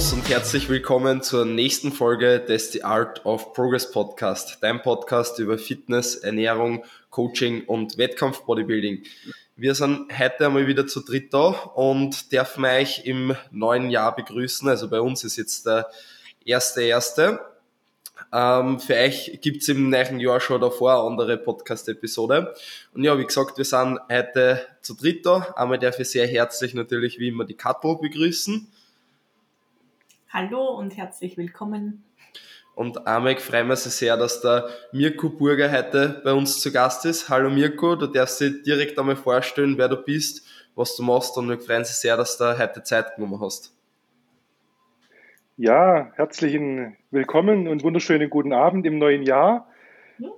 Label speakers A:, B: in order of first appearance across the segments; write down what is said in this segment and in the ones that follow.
A: Servus und herzlich willkommen zur nächsten Folge des The Art of Progress Podcast, dein Podcast über Fitness, Ernährung, Coaching und Wettkampf-Bodybuilding. Wir sind heute einmal wieder zu dritt da und dürfen euch im neuen Jahr begrüßen. Also bei uns ist jetzt der erste erste. Ähm, für euch gibt's im neuen Jahr schon davor eine andere Podcast-Episode. Und ja, wie gesagt, wir sind heute zu dritt da. Einmal darf ich sehr herzlich natürlich wie immer die Kattel begrüßen.
B: Hallo und herzlich willkommen.
A: Und einmal freuen wir uns sehr, dass der Mirko Burger heute bei uns zu Gast ist. Hallo Mirko, du darfst dir direkt einmal vorstellen, wer du bist, was du machst und wir freuen uns sehr, dass du heute Zeit genommen hast.
C: Ja, herzlichen Willkommen und wunderschönen guten Abend im neuen Jahr.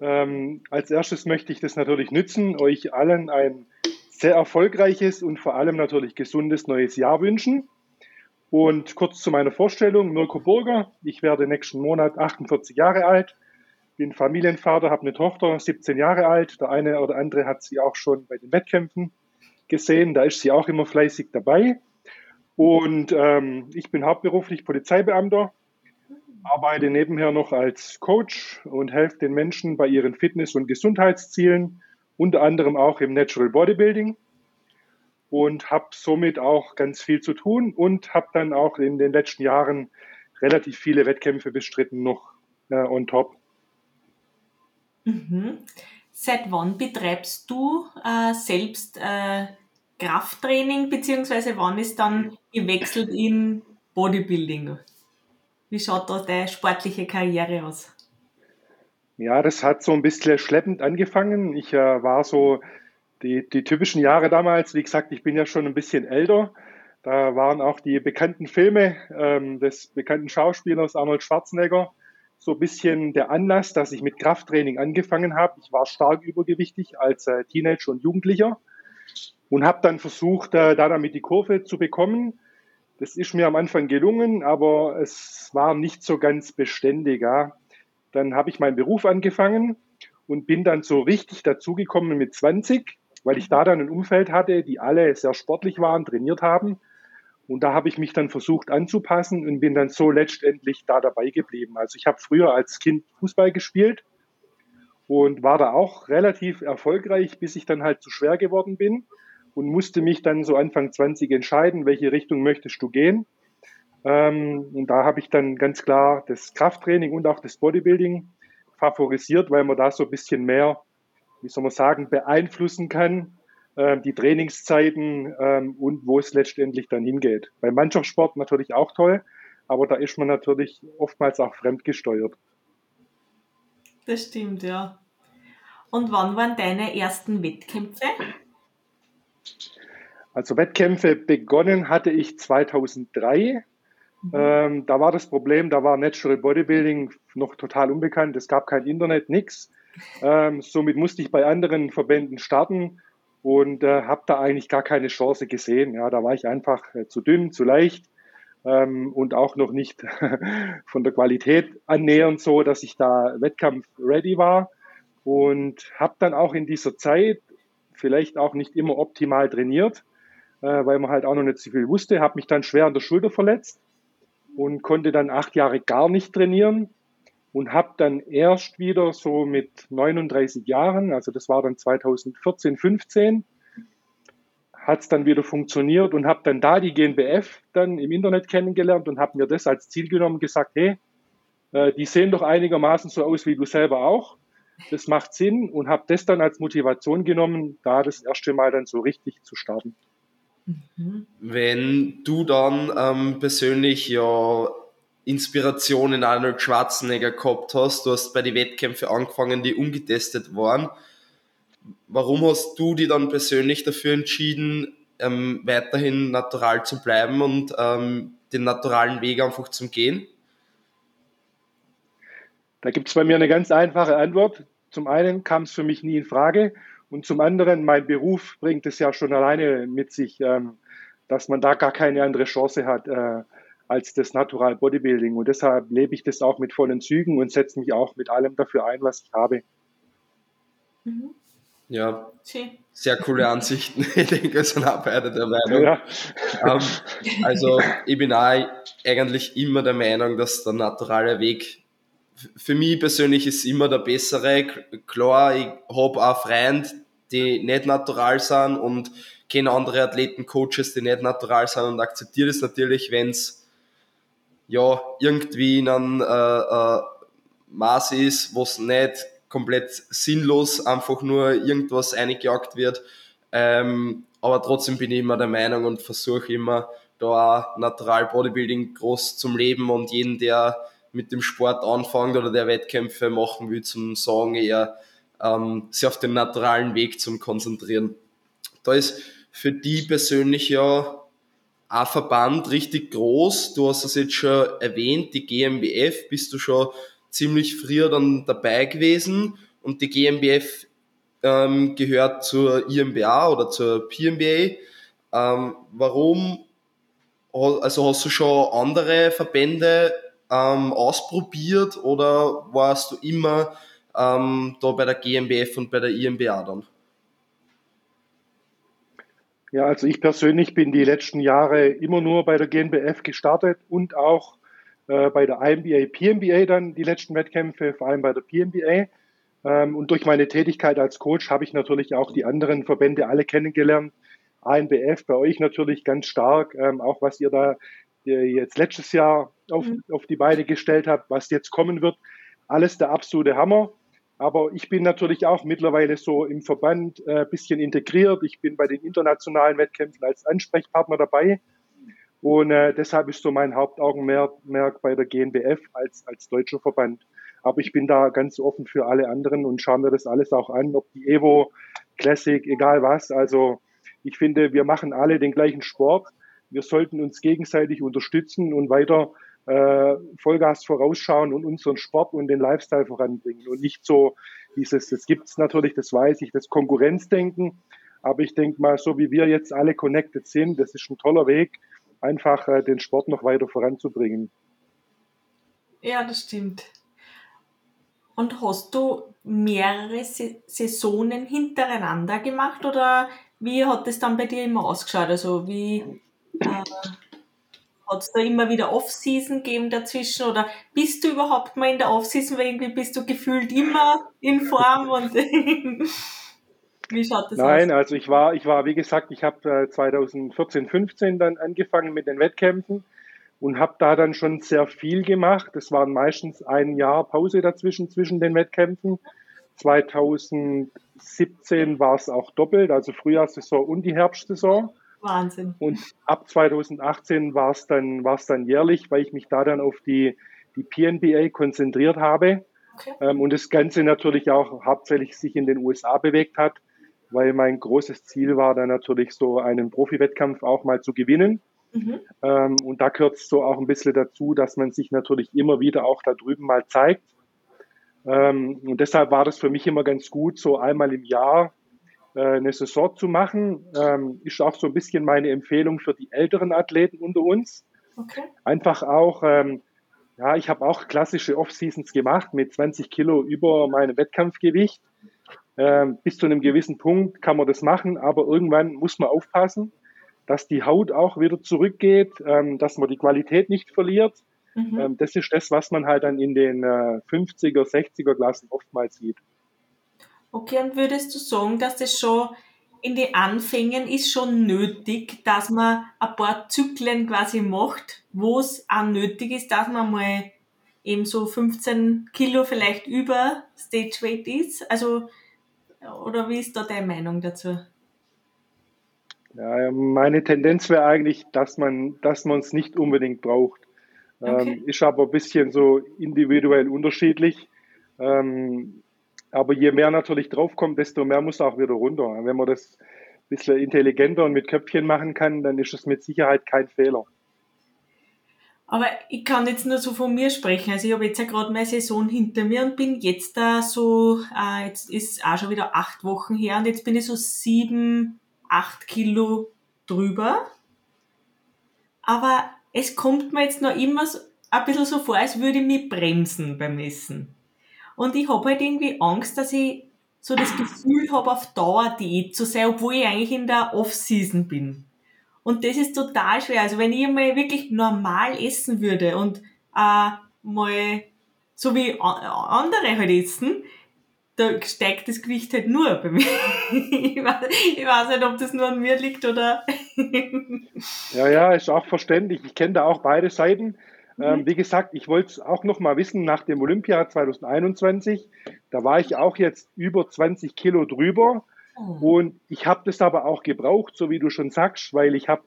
C: Ähm, als erstes möchte ich das natürlich nützen, euch allen ein sehr erfolgreiches und vor allem natürlich gesundes neues Jahr wünschen. Und kurz zu meiner Vorstellung, Mirko Burger. Ich werde nächsten Monat 48 Jahre alt, bin Familienvater, habe eine Tochter, 17 Jahre alt. Der eine oder andere hat sie auch schon bei den Wettkämpfen gesehen, da ist sie auch immer fleißig dabei. Und ähm, ich bin hauptberuflich Polizeibeamter, arbeite nebenher noch als Coach und helfe den Menschen bei ihren Fitness- und Gesundheitszielen, unter anderem auch im Natural Bodybuilding und habe somit auch ganz viel zu tun und habe dann auch in den letzten Jahren relativ viele Wettkämpfe bestritten noch äh, on top.
B: Mhm. Seit wann betreibst du äh, selbst äh, Krafttraining, beziehungsweise wann ist dann gewechselt in Bodybuilding? Wie schaut da deine sportliche Karriere aus?
C: Ja, das hat so ein bisschen schleppend angefangen. Ich äh, war so die, die typischen Jahre damals, wie gesagt, ich bin ja schon ein bisschen älter. Da waren auch die bekannten Filme ähm, des bekannten Schauspielers Arnold Schwarzenegger so ein bisschen der Anlass, dass ich mit Krafttraining angefangen habe. Ich war stark übergewichtig als äh, Teenager und Jugendlicher und habe dann versucht, äh, da damit die Kurve zu bekommen. Das ist mir am Anfang gelungen, aber es war nicht so ganz beständig. Ja. Dann habe ich meinen Beruf angefangen und bin dann so richtig dazugekommen mit 20, weil ich da dann ein Umfeld hatte, die alle sehr sportlich waren, trainiert haben. Und da habe ich mich dann versucht anzupassen und bin dann so letztendlich da dabei geblieben. Also ich habe früher als Kind Fußball gespielt und war da auch relativ erfolgreich, bis ich dann halt zu schwer geworden bin und musste mich dann so Anfang 20 entscheiden, welche Richtung möchtest du gehen. Ähm, und da habe ich dann ganz klar das Krafttraining und auch das Bodybuilding favorisiert, weil man da so ein bisschen mehr, wie soll man sagen, beeinflussen kann, äh, die Trainingszeiten ähm, und wo es letztendlich dann hingeht. Beim Mannschaftssport natürlich auch toll, aber da ist man natürlich oftmals auch fremdgesteuert.
B: Das stimmt, ja. Und wann waren deine ersten Wettkämpfe?
C: Also Wettkämpfe begonnen hatte ich 2003. Mhm. Ähm, da war das Problem, da war Natural Bodybuilding noch total unbekannt. Es gab kein Internet, nichts. Ähm, somit musste ich bei anderen Verbänden starten und äh, habe da eigentlich gar keine Chance gesehen. Ja, da war ich einfach äh, zu dünn, zu leicht ähm, und auch noch nicht von der Qualität annähernd so, dass ich da Wettkampf ready war und habe dann auch in dieser Zeit vielleicht auch nicht immer optimal trainiert, äh, weil man halt auch noch nicht so viel wusste, habe mich dann schwer an der Schulter verletzt und konnte dann acht Jahre gar nicht trainieren und habe dann erst wieder so mit 39 Jahren, also das war dann 2014, 15, hat es dann wieder funktioniert und habe dann da die GNBF dann im Internet kennengelernt und habe mir das als Ziel genommen, gesagt, hey, äh, die sehen doch einigermaßen so aus wie du selber auch das macht Sinn und habe das dann als Motivation genommen, da das erste Mal dann so richtig zu starten.
A: Mhm. Wenn du dann ähm, persönlich ja Inspiration in Arnold Schwarzenegger gehabt hast, du hast bei den Wettkämpfen angefangen, die ungetestet waren. Warum hast du dich dann persönlich dafür entschieden, ähm, weiterhin natural zu bleiben und ähm, den naturalen Weg einfach zu gehen?
C: Da gibt es bei mir eine ganz einfache Antwort. Zum einen kam es für mich nie in Frage und zum anderen, mein Beruf bringt es ja schon alleine mit sich, ähm, dass man da gar keine andere Chance hat äh, als das Natural Bodybuilding. Und deshalb lebe ich das auch mit vollen Zügen und setze mich auch mit allem dafür ein, was ich habe.
A: Mhm. Ja. sehr coole Ansichten. Ich denke, wir sind auch beide der Meinung. Ja. Ähm, also ich bin auch eigentlich immer der Meinung, dass der naturale Weg für mich persönlich ist immer der bessere. Klar, ich habe auch Freunde, die nicht natural sind und kenne andere Athleten, Coaches, die nicht natural sind und akzeptiere das natürlich, wenn es ja irgendwie in einem äh, äh, Maß ist, was nicht komplett sinnlos einfach nur irgendwas eingejagt wird. Ähm, aber trotzdem bin ich immer der Meinung und versuche immer da auch Natural Bodybuilding groß zum Leben und jeden, der mit dem Sport anfängt oder der Wettkämpfe machen will, zum Sagen eher ähm, sich auf den naturalen Weg zum konzentrieren. Da ist für die persönlich ja ein Verband richtig groß. Du hast es jetzt schon erwähnt, die GmbF bist du schon ziemlich früher dann dabei gewesen und die GmbF ähm, gehört zur IMBA oder zur PMBA. Ähm, warum, also hast du schon andere Verbände ähm, ausprobiert oder warst du immer ähm, da bei der GmbF und bei der IMBA dann?
C: Ja, also ich persönlich bin die letzten Jahre immer nur bei der GmbF gestartet und auch äh, bei der IMBA, PMBA dann die letzten Wettkämpfe, vor allem bei der PMBA. Ähm, und durch meine Tätigkeit als Coach habe ich natürlich auch die anderen Verbände alle kennengelernt. ANBF bei euch natürlich ganz stark, ähm, auch was ihr da jetzt letztes Jahr auf, mhm. auf die Beine gestellt habt, was jetzt kommen wird. Alles der absolute Hammer. Aber ich bin natürlich auch mittlerweile so im Verband ein äh, bisschen integriert. Ich bin bei den internationalen Wettkämpfen als Ansprechpartner dabei. Und äh, deshalb ist so mein Hauptaugenmerk bei der GNBF als, als deutscher Verband. Aber ich bin da ganz offen für alle anderen und schaue mir das alles auch an, ob die Evo, Classic, egal was. Also ich finde, wir machen alle den gleichen Sport. Wir sollten uns gegenseitig unterstützen und weiter äh, Vollgas vorausschauen und unseren Sport und den Lifestyle voranbringen und nicht so dieses, das gibt's natürlich, das weiß ich, das Konkurrenzdenken. Aber ich denke mal, so wie wir jetzt alle connected sind, das ist ein toller Weg, einfach äh, den Sport noch weiter voranzubringen.
B: Ja, das stimmt. Und hast du mehrere Saisonen hintereinander gemacht oder wie hat es dann bei dir immer ausgeschaut? Also wie äh, hat es da immer wieder Off-Season gegeben dazwischen oder bist du überhaupt mal in der Off-Season, weil irgendwie bist du gefühlt immer in Form und
C: wie schaut das Nein, aus? Nein, also ich war, ich war, wie gesagt, ich habe 2014, 15 dann angefangen mit den Wettkämpfen und habe da dann schon sehr viel gemacht. Es waren meistens ein Jahr Pause dazwischen, zwischen den Wettkämpfen. 2017 war es auch doppelt, also Frühjahrssaison und die Herbstsaison.
B: Wahnsinn.
C: Und ab 2018 war es dann, war's dann jährlich, weil ich mich da dann auf die, die PNBA konzentriert habe. Okay. Ähm, und das Ganze natürlich auch hauptsächlich sich in den USA bewegt hat, weil mein großes Ziel war dann natürlich so einen Profi-Wettkampf auch mal zu gewinnen. Mhm. Ähm, und da gehört es so auch ein bisschen dazu, dass man sich natürlich immer wieder auch da drüben mal zeigt. Ähm, und deshalb war das für mich immer ganz gut, so einmal im Jahr eine Saison zu machen. Ähm, ist auch so ein bisschen meine Empfehlung für die älteren Athleten unter uns. Okay. Einfach auch, ähm, ja, ich habe auch klassische Off-Seasons gemacht mit 20 Kilo über meinem Wettkampfgewicht. Ähm, bis zu einem gewissen Punkt kann man das machen, aber irgendwann muss man aufpassen, dass die Haut auch wieder zurückgeht, dass man die Qualität nicht verliert. Mhm. Das ist das, was man halt dann in den äh, 50er, 60er Klassen oftmals sieht.
B: Okay, und würdest du sagen, dass das schon in den Anfängen ist schon nötig, dass man ein paar Zyklen quasi macht, wo es auch nötig ist, dass man mal eben so 15 Kilo vielleicht über Stage Weight ist? Also, oder wie ist da deine Meinung dazu?
C: Ja, meine Tendenz wäre eigentlich, dass man es nicht unbedingt braucht. Okay. Ähm, ist aber ein bisschen so individuell unterschiedlich. Ähm, aber je mehr natürlich draufkommt, desto mehr muss auch wieder runter. Wenn man das ein bisschen intelligenter und mit Köpfchen machen kann, dann ist es mit Sicherheit kein Fehler.
B: Aber ich kann jetzt nur so von mir sprechen. Also ich habe jetzt ja gerade meine Saison hinter mir und bin jetzt da so, äh, jetzt ist auch schon wieder acht Wochen her und jetzt bin ich so sieben, acht Kilo drüber. Aber es kommt mir jetzt noch immer so, ein bisschen so vor, als würde ich mich bremsen beim Essen. Und ich habe halt irgendwie Angst, dass ich so das Gefühl habe, auf Dauer Diät zu sein, obwohl ich eigentlich in der Off-Season bin. Und das ist total schwer. Also wenn ich mal wirklich normal essen würde und äh, mal so wie andere halt essen, da steigt das Gewicht halt nur bei mir. ich, weiß, ich weiß nicht, ob das nur an mir liegt oder.
C: ja, ja, ist auch verständlich. Ich kenne da auch beide Seiten. Mhm. Ähm, wie gesagt, ich wollte es auch noch mal wissen, nach dem Olympia 2021, da war ich auch jetzt über 20 Kilo drüber. Oh. Und ich habe das aber auch gebraucht, so wie du schon sagst, weil ich habe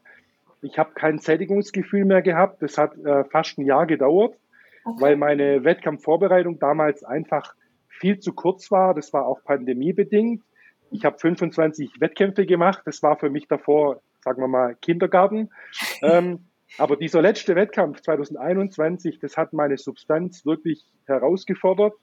C: ich hab kein Sättigungsgefühl mehr gehabt. Das hat äh, fast ein Jahr gedauert, okay. weil meine Wettkampfvorbereitung damals einfach viel zu kurz war. Das war auch pandemiebedingt. Ich habe 25 Wettkämpfe gemacht. Das war für mich davor, sagen wir mal, Kindergarten. ähm, aber dieser letzte Wettkampf 2021, das hat meine Substanz wirklich herausgefordert.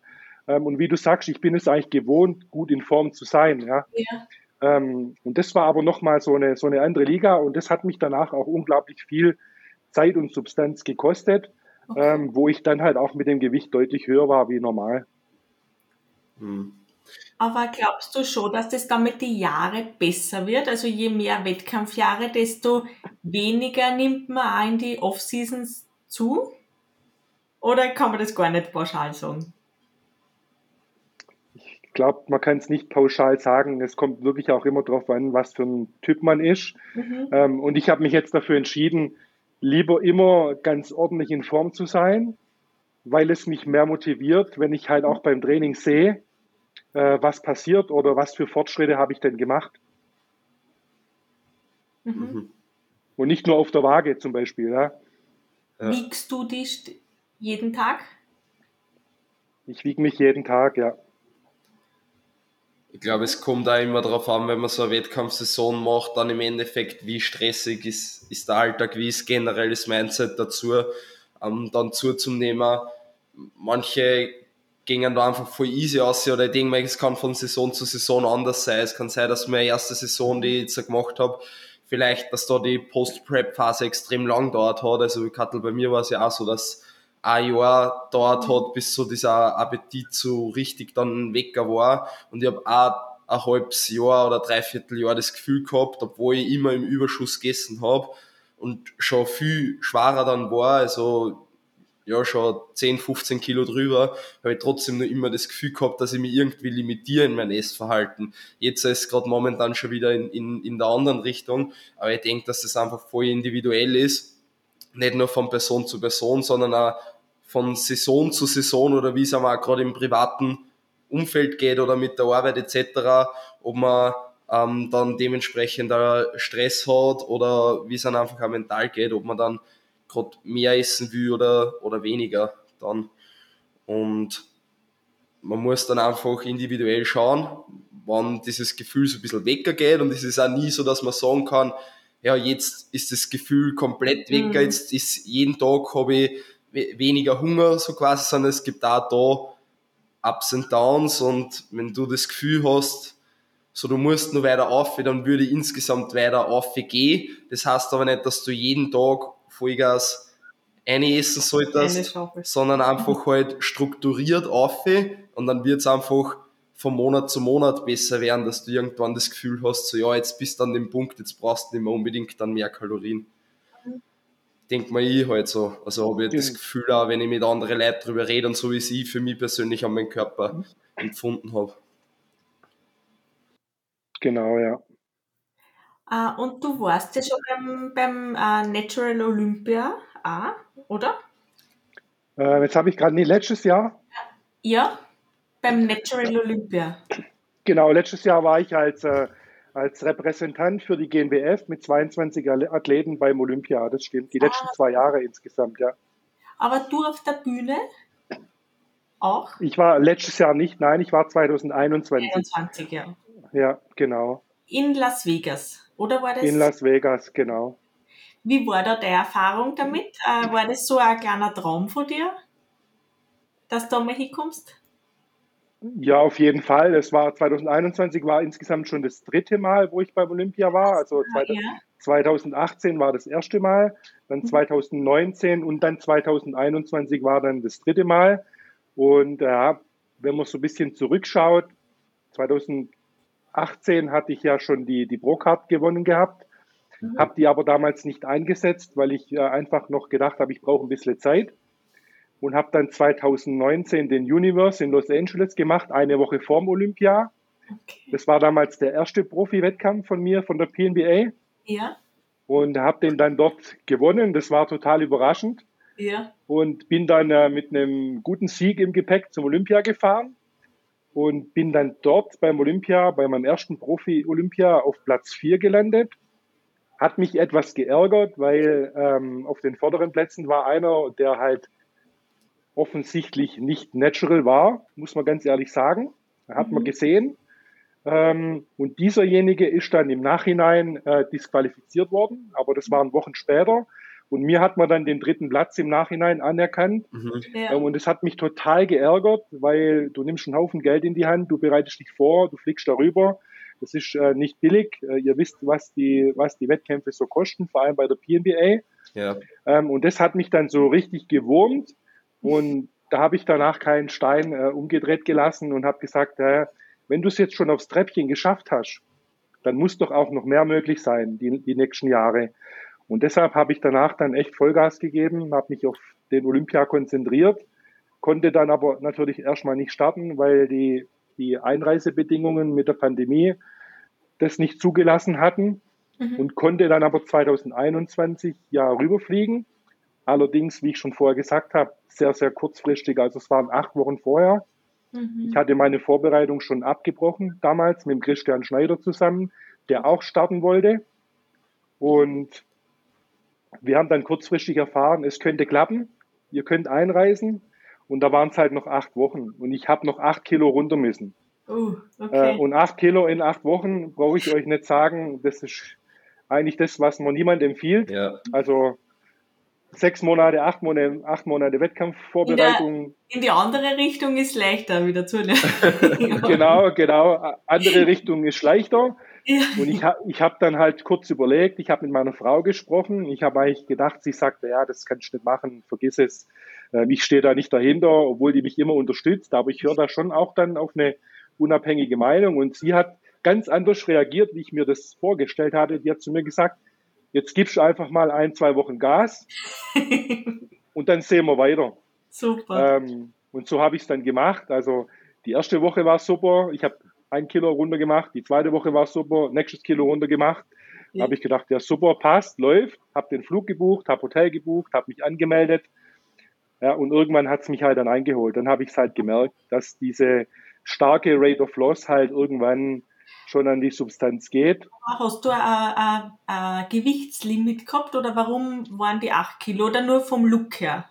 C: Ähm, und wie du sagst, ich bin es eigentlich gewohnt, gut in Form zu sein. Ja. ja. Ähm, und das war aber nochmal so eine, so eine andere Liga und das hat mich danach auch unglaublich viel Zeit und Substanz gekostet, okay. ähm, wo ich dann halt auch mit dem Gewicht deutlich höher war wie normal.
B: Hm. Aber glaubst du schon, dass das dann mit den Jahren besser wird? Also je mehr Wettkampfjahre, desto weniger nimmt man auch in die Off-Seasons zu? Oder kann man das gar nicht pauschal sagen?
C: Ich glaube, man kann es nicht pauschal sagen. Es kommt wirklich auch immer darauf an, was für ein Typ man ist. Mhm. Ähm, und ich habe mich jetzt dafür entschieden, lieber immer ganz ordentlich in Form zu sein, weil es mich mehr motiviert, wenn ich halt auch beim Training sehe, äh, was passiert oder was für Fortschritte habe ich denn gemacht. Mhm. mhm. Und nicht nur auf der Waage zum Beispiel. Ja.
B: Wiegst du dich jeden Tag?
C: Ich wiege mich jeden Tag, ja.
A: Ich glaube, es kommt da immer darauf an, wenn man so eine Wettkampfsaison macht, dann im Endeffekt, wie stressig ist, ist der Alltag, wie ist generell das Mindset dazu, ähm, dann zuzunehmen. Manche gingen da einfach voll easy aus oder ich denke mal, es kann von Saison zu Saison anders sein. Es kann sein, dass meine erste Saison, die ich jetzt gemacht habe, vielleicht, dass da die Post-Prep-Phase extrem lang dauert hat. Also wie Kattel, bei mir war es ja auch so, dass ein Jahr dauert hat, bis so dieser Appetit so richtig dann weg war. Und ich habe auch ein halbes Jahr oder dreiviertel Jahr das Gefühl gehabt, obwohl ich immer im Überschuss gegessen habe und schon viel schwerer dann war, also ja schon 10, 15 Kilo drüber, habe ich trotzdem nur immer das Gefühl gehabt, dass ich mich irgendwie limitiere in mein Essverhalten. Jetzt ist es gerade momentan schon wieder in, in, in der anderen Richtung, aber ich denke, dass das einfach voll individuell ist, nicht nur von Person zu Person, sondern auch von Saison zu Saison oder wie es auch gerade im privaten Umfeld geht oder mit der Arbeit etc., ob man ähm, dann dementsprechend Stress hat oder wie es dann einfach auch mental geht, ob man dann gerade mehr essen will oder, oder weniger dann. Und man muss dann einfach individuell schauen, wann dieses Gefühl so ein bisschen weggeht und es ist auch nie so, dass man sagen kann, ja, jetzt ist das Gefühl komplett weg, mhm. jetzt ist jeden Tag habe ich weniger Hunger, so quasi, sondern es gibt auch da Ups und Downs und wenn du das Gefühl hast, so du musst nur weiter auf, dann würde ich insgesamt weiter aufgehen. Das heißt aber nicht, dass du jeden Tag Vollgas eine essen solltest, sondern einfach halt strukturiert auf und dann wird es einfach von Monat zu Monat besser werden, dass du irgendwann das Gefühl hast, so ja, jetzt bist du an dem Punkt, jetzt brauchst du nicht mehr unbedingt dann mehr Kalorien. Mhm. Denk mal ich halt so. Also habe ich mhm. das Gefühl auch, wenn ich mit anderen Leuten darüber rede und so wie ich für mich persönlich an meinen Körper mhm. empfunden habe.
C: Genau, ja.
B: Uh, und du warst ja schon beim, beim uh, Natural Olympia auch, oder?
C: Uh, jetzt habe ich gerade, nee, letztes Jahr.
B: Ja, beim Natural Olympia.
C: Genau, letztes Jahr war ich als, äh, als Repräsentant für die GNBF mit 22 Athleten beim Olympia. Das stimmt, die letzten ah. zwei Jahre insgesamt, ja.
B: Aber du auf der Bühne auch?
C: Ich war letztes Jahr nicht, nein, ich war 2021.
B: 21, ja.
C: Ja, genau.
B: In Las Vegas. Oder war das?
C: In Las Vegas, genau.
B: Wie war da deine Erfahrung damit? Äh, war das so ein kleiner Traum von dir, dass du da mal hinkommst?
C: Ja, auf jeden Fall. Es war 2021 war insgesamt schon das dritte Mal, wo ich beim Olympia war. Also ah, ja. 2018 war das erste Mal, dann 2019 mhm. und dann 2021 war dann das dritte Mal. Und ja, wenn man so ein bisschen zurückschaut, 2018 hatte ich ja schon die, die Pro-Card gewonnen gehabt, mhm. habe die aber damals nicht eingesetzt, weil ich äh, einfach noch gedacht habe, ich brauche ein bisschen Zeit und habe dann 2019 den Universe in Los Angeles gemacht, eine Woche vorm Olympia. Okay. Das war damals der erste Profi-Wettkampf von mir, von der PNBA.
B: Ja.
C: Und habe den dann dort gewonnen. Das war total überraschend.
B: Ja.
C: Und bin dann äh, mit einem guten Sieg im Gepäck zum Olympia gefahren und bin dann dort beim Olympia, bei meinem ersten Profi-Olympia auf Platz 4 gelandet. Hat mich etwas geärgert, weil ähm, auf den vorderen Plätzen war einer, der halt offensichtlich nicht natural war, muss man ganz ehrlich sagen. Hat mhm. man gesehen. Ähm, und dieserjenige ist dann im Nachhinein äh, disqualifiziert worden, aber das waren Wochen später. Und mir hat man dann den dritten Platz im Nachhinein anerkannt. Mhm. Ja. Ähm, und es hat mich total geärgert, weil du nimmst einen Haufen Geld in die Hand, du bereitest dich vor, du fliegst darüber. Das ist äh, nicht billig. Äh, ihr wisst, was die, was die Wettkämpfe so kosten, vor allem bei der PNBA.
A: Ja.
C: Ähm, und das hat mich dann so richtig gewurmt. Und da habe ich danach keinen Stein äh, umgedreht gelassen und habe gesagt, äh, wenn du es jetzt schon aufs Treppchen geschafft hast, dann muss doch auch noch mehr möglich sein, die, die nächsten Jahre. Und deshalb habe ich danach dann echt Vollgas gegeben, habe mich auf den Olympia konzentriert, konnte dann aber natürlich erstmal nicht starten, weil die, die Einreisebedingungen mit der Pandemie das nicht zugelassen hatten mhm. und konnte dann aber 2021 ja rüberfliegen Allerdings, wie ich schon vorher gesagt habe, sehr, sehr kurzfristig. Also es waren acht Wochen vorher. Mhm. Ich hatte meine Vorbereitung schon abgebrochen, damals mit Christian Schneider zusammen, der auch starten wollte. Und wir haben dann kurzfristig erfahren, es könnte klappen, ihr könnt einreisen. Und da waren es halt noch acht Wochen. Und ich habe noch acht Kilo runter müssen.
B: Uh, okay.
C: äh, und acht Kilo in acht Wochen brauche ich euch nicht sagen, das ist eigentlich das, was man niemand empfiehlt.
A: Ja.
C: Also sechs Monate, acht Monate, acht Monate Wettkampfvorbereitung.
B: In, in die andere Richtung ist leichter wieder zu lernen.
C: genau, genau. Andere Richtung ist leichter. Ja. Und ich habe ich hab dann halt kurz überlegt, ich habe mit meiner Frau gesprochen. Ich habe eigentlich gedacht, sie sagte, ja, das kannst du nicht machen, vergiss es. Ähm, ich stehe da nicht dahinter, obwohl die mich immer unterstützt. Aber ich höre da schon auch dann auf eine unabhängige Meinung. Und sie hat ganz anders reagiert, wie ich mir das vorgestellt hatte. Die hat zu mir gesagt, Jetzt gibst du einfach mal ein, zwei Wochen Gas und dann sehen wir weiter.
B: Super.
C: Ähm, und so habe ich es dann gemacht. Also die erste Woche war super. Ich habe ein Kilo runter gemacht. Die zweite Woche war super. Nächstes Kilo runter gemacht. Ja. habe ich gedacht, ja super, passt, läuft. Habe den Flug gebucht, habe Hotel gebucht, habe mich angemeldet. Ja, und irgendwann hat es mich halt dann eingeholt. Dann habe ich es halt gemerkt, dass diese starke Rate of Loss halt irgendwann schon an die Substanz geht.
B: Hast du ein, ein, Gewichtslimit gehabt oder warum waren die 8 Kilo oder nur vom Look her?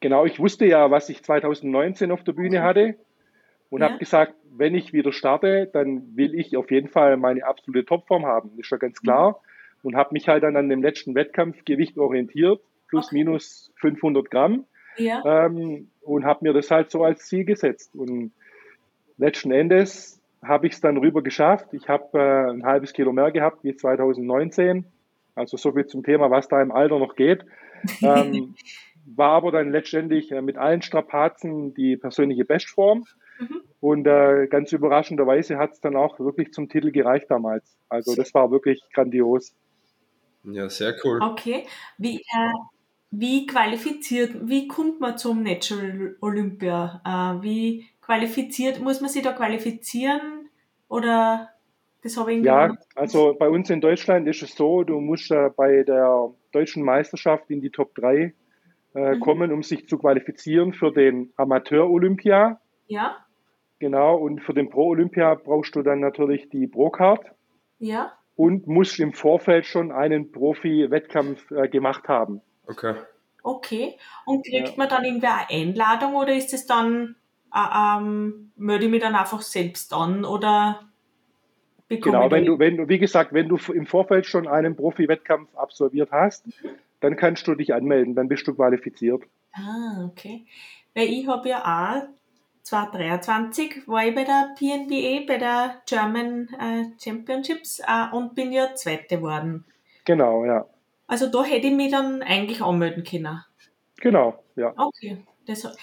C: Genau, ich wusste ja, was ich 2019 auf der Bühne hatte und ja. habe gesagt, wenn ich wieder starte, dann will ich auf jeden Fall meine absolute Topform haben, ist ja ganz klar. Mhm. Und habe mich halt dann an dem letzten Wettkampfgewicht orientiert, plus okay. minus 500 Gramm.
B: Ja.
C: Ähm, und habe mir das halt so als Ziel gesetzt. Und letzten Endes habe ich es dann rüber geschafft. Ich habe äh, ein halbes Kilo mehr gehabt wie 2019. Also so viel zum Thema, was da im Alter noch geht. Ähm, war aber dann letztendlich äh, mit allen Strapazen die persönliche Bestform. Mhm. Und äh, ganz überraschenderweise hat es dann auch wirklich zum Titel gereicht damals. Also das war wirklich grandios.
A: Ja, sehr cool.
B: Okay. Wie, äh, wie qualifiziert, wie kommt man zum Natural Olympia? Äh, wie qualifiziert, muss man sich da qualifizieren oder das habe ich
C: Ja, also bei uns in Deutschland ist es so, du musst äh, bei der deutschen Meisterschaft in die Top 3 äh, mhm. kommen, um sich zu qualifizieren für den Amateur-Olympia.
B: Ja.
C: Genau, und für den Pro-Olympia brauchst du dann natürlich die Pro-Card.
B: Ja.
C: Und musst im Vorfeld schon einen Profi-Wettkampf äh, gemacht haben.
A: Okay.
B: Okay. Und kriegt ja. man dann irgendwie eine Einladung oder ist es dann äh, ähm, melde ich mich dann einfach selbst an oder
C: bekomme Genau, wenn du, wenn du, wie gesagt, wenn du im Vorfeld schon einen Profi-Wettkampf absolviert hast, dann kannst du dich anmelden, dann bist du qualifiziert.
B: Ah, okay. Weil ich habe ja auch 2023 war ich bei der PNBA, bei der German äh, Championships äh, und bin ja Zweite geworden.
C: Genau, ja.
B: Also da hätte ich mich dann eigentlich anmelden können.
C: Genau, ja.
B: Okay. Das,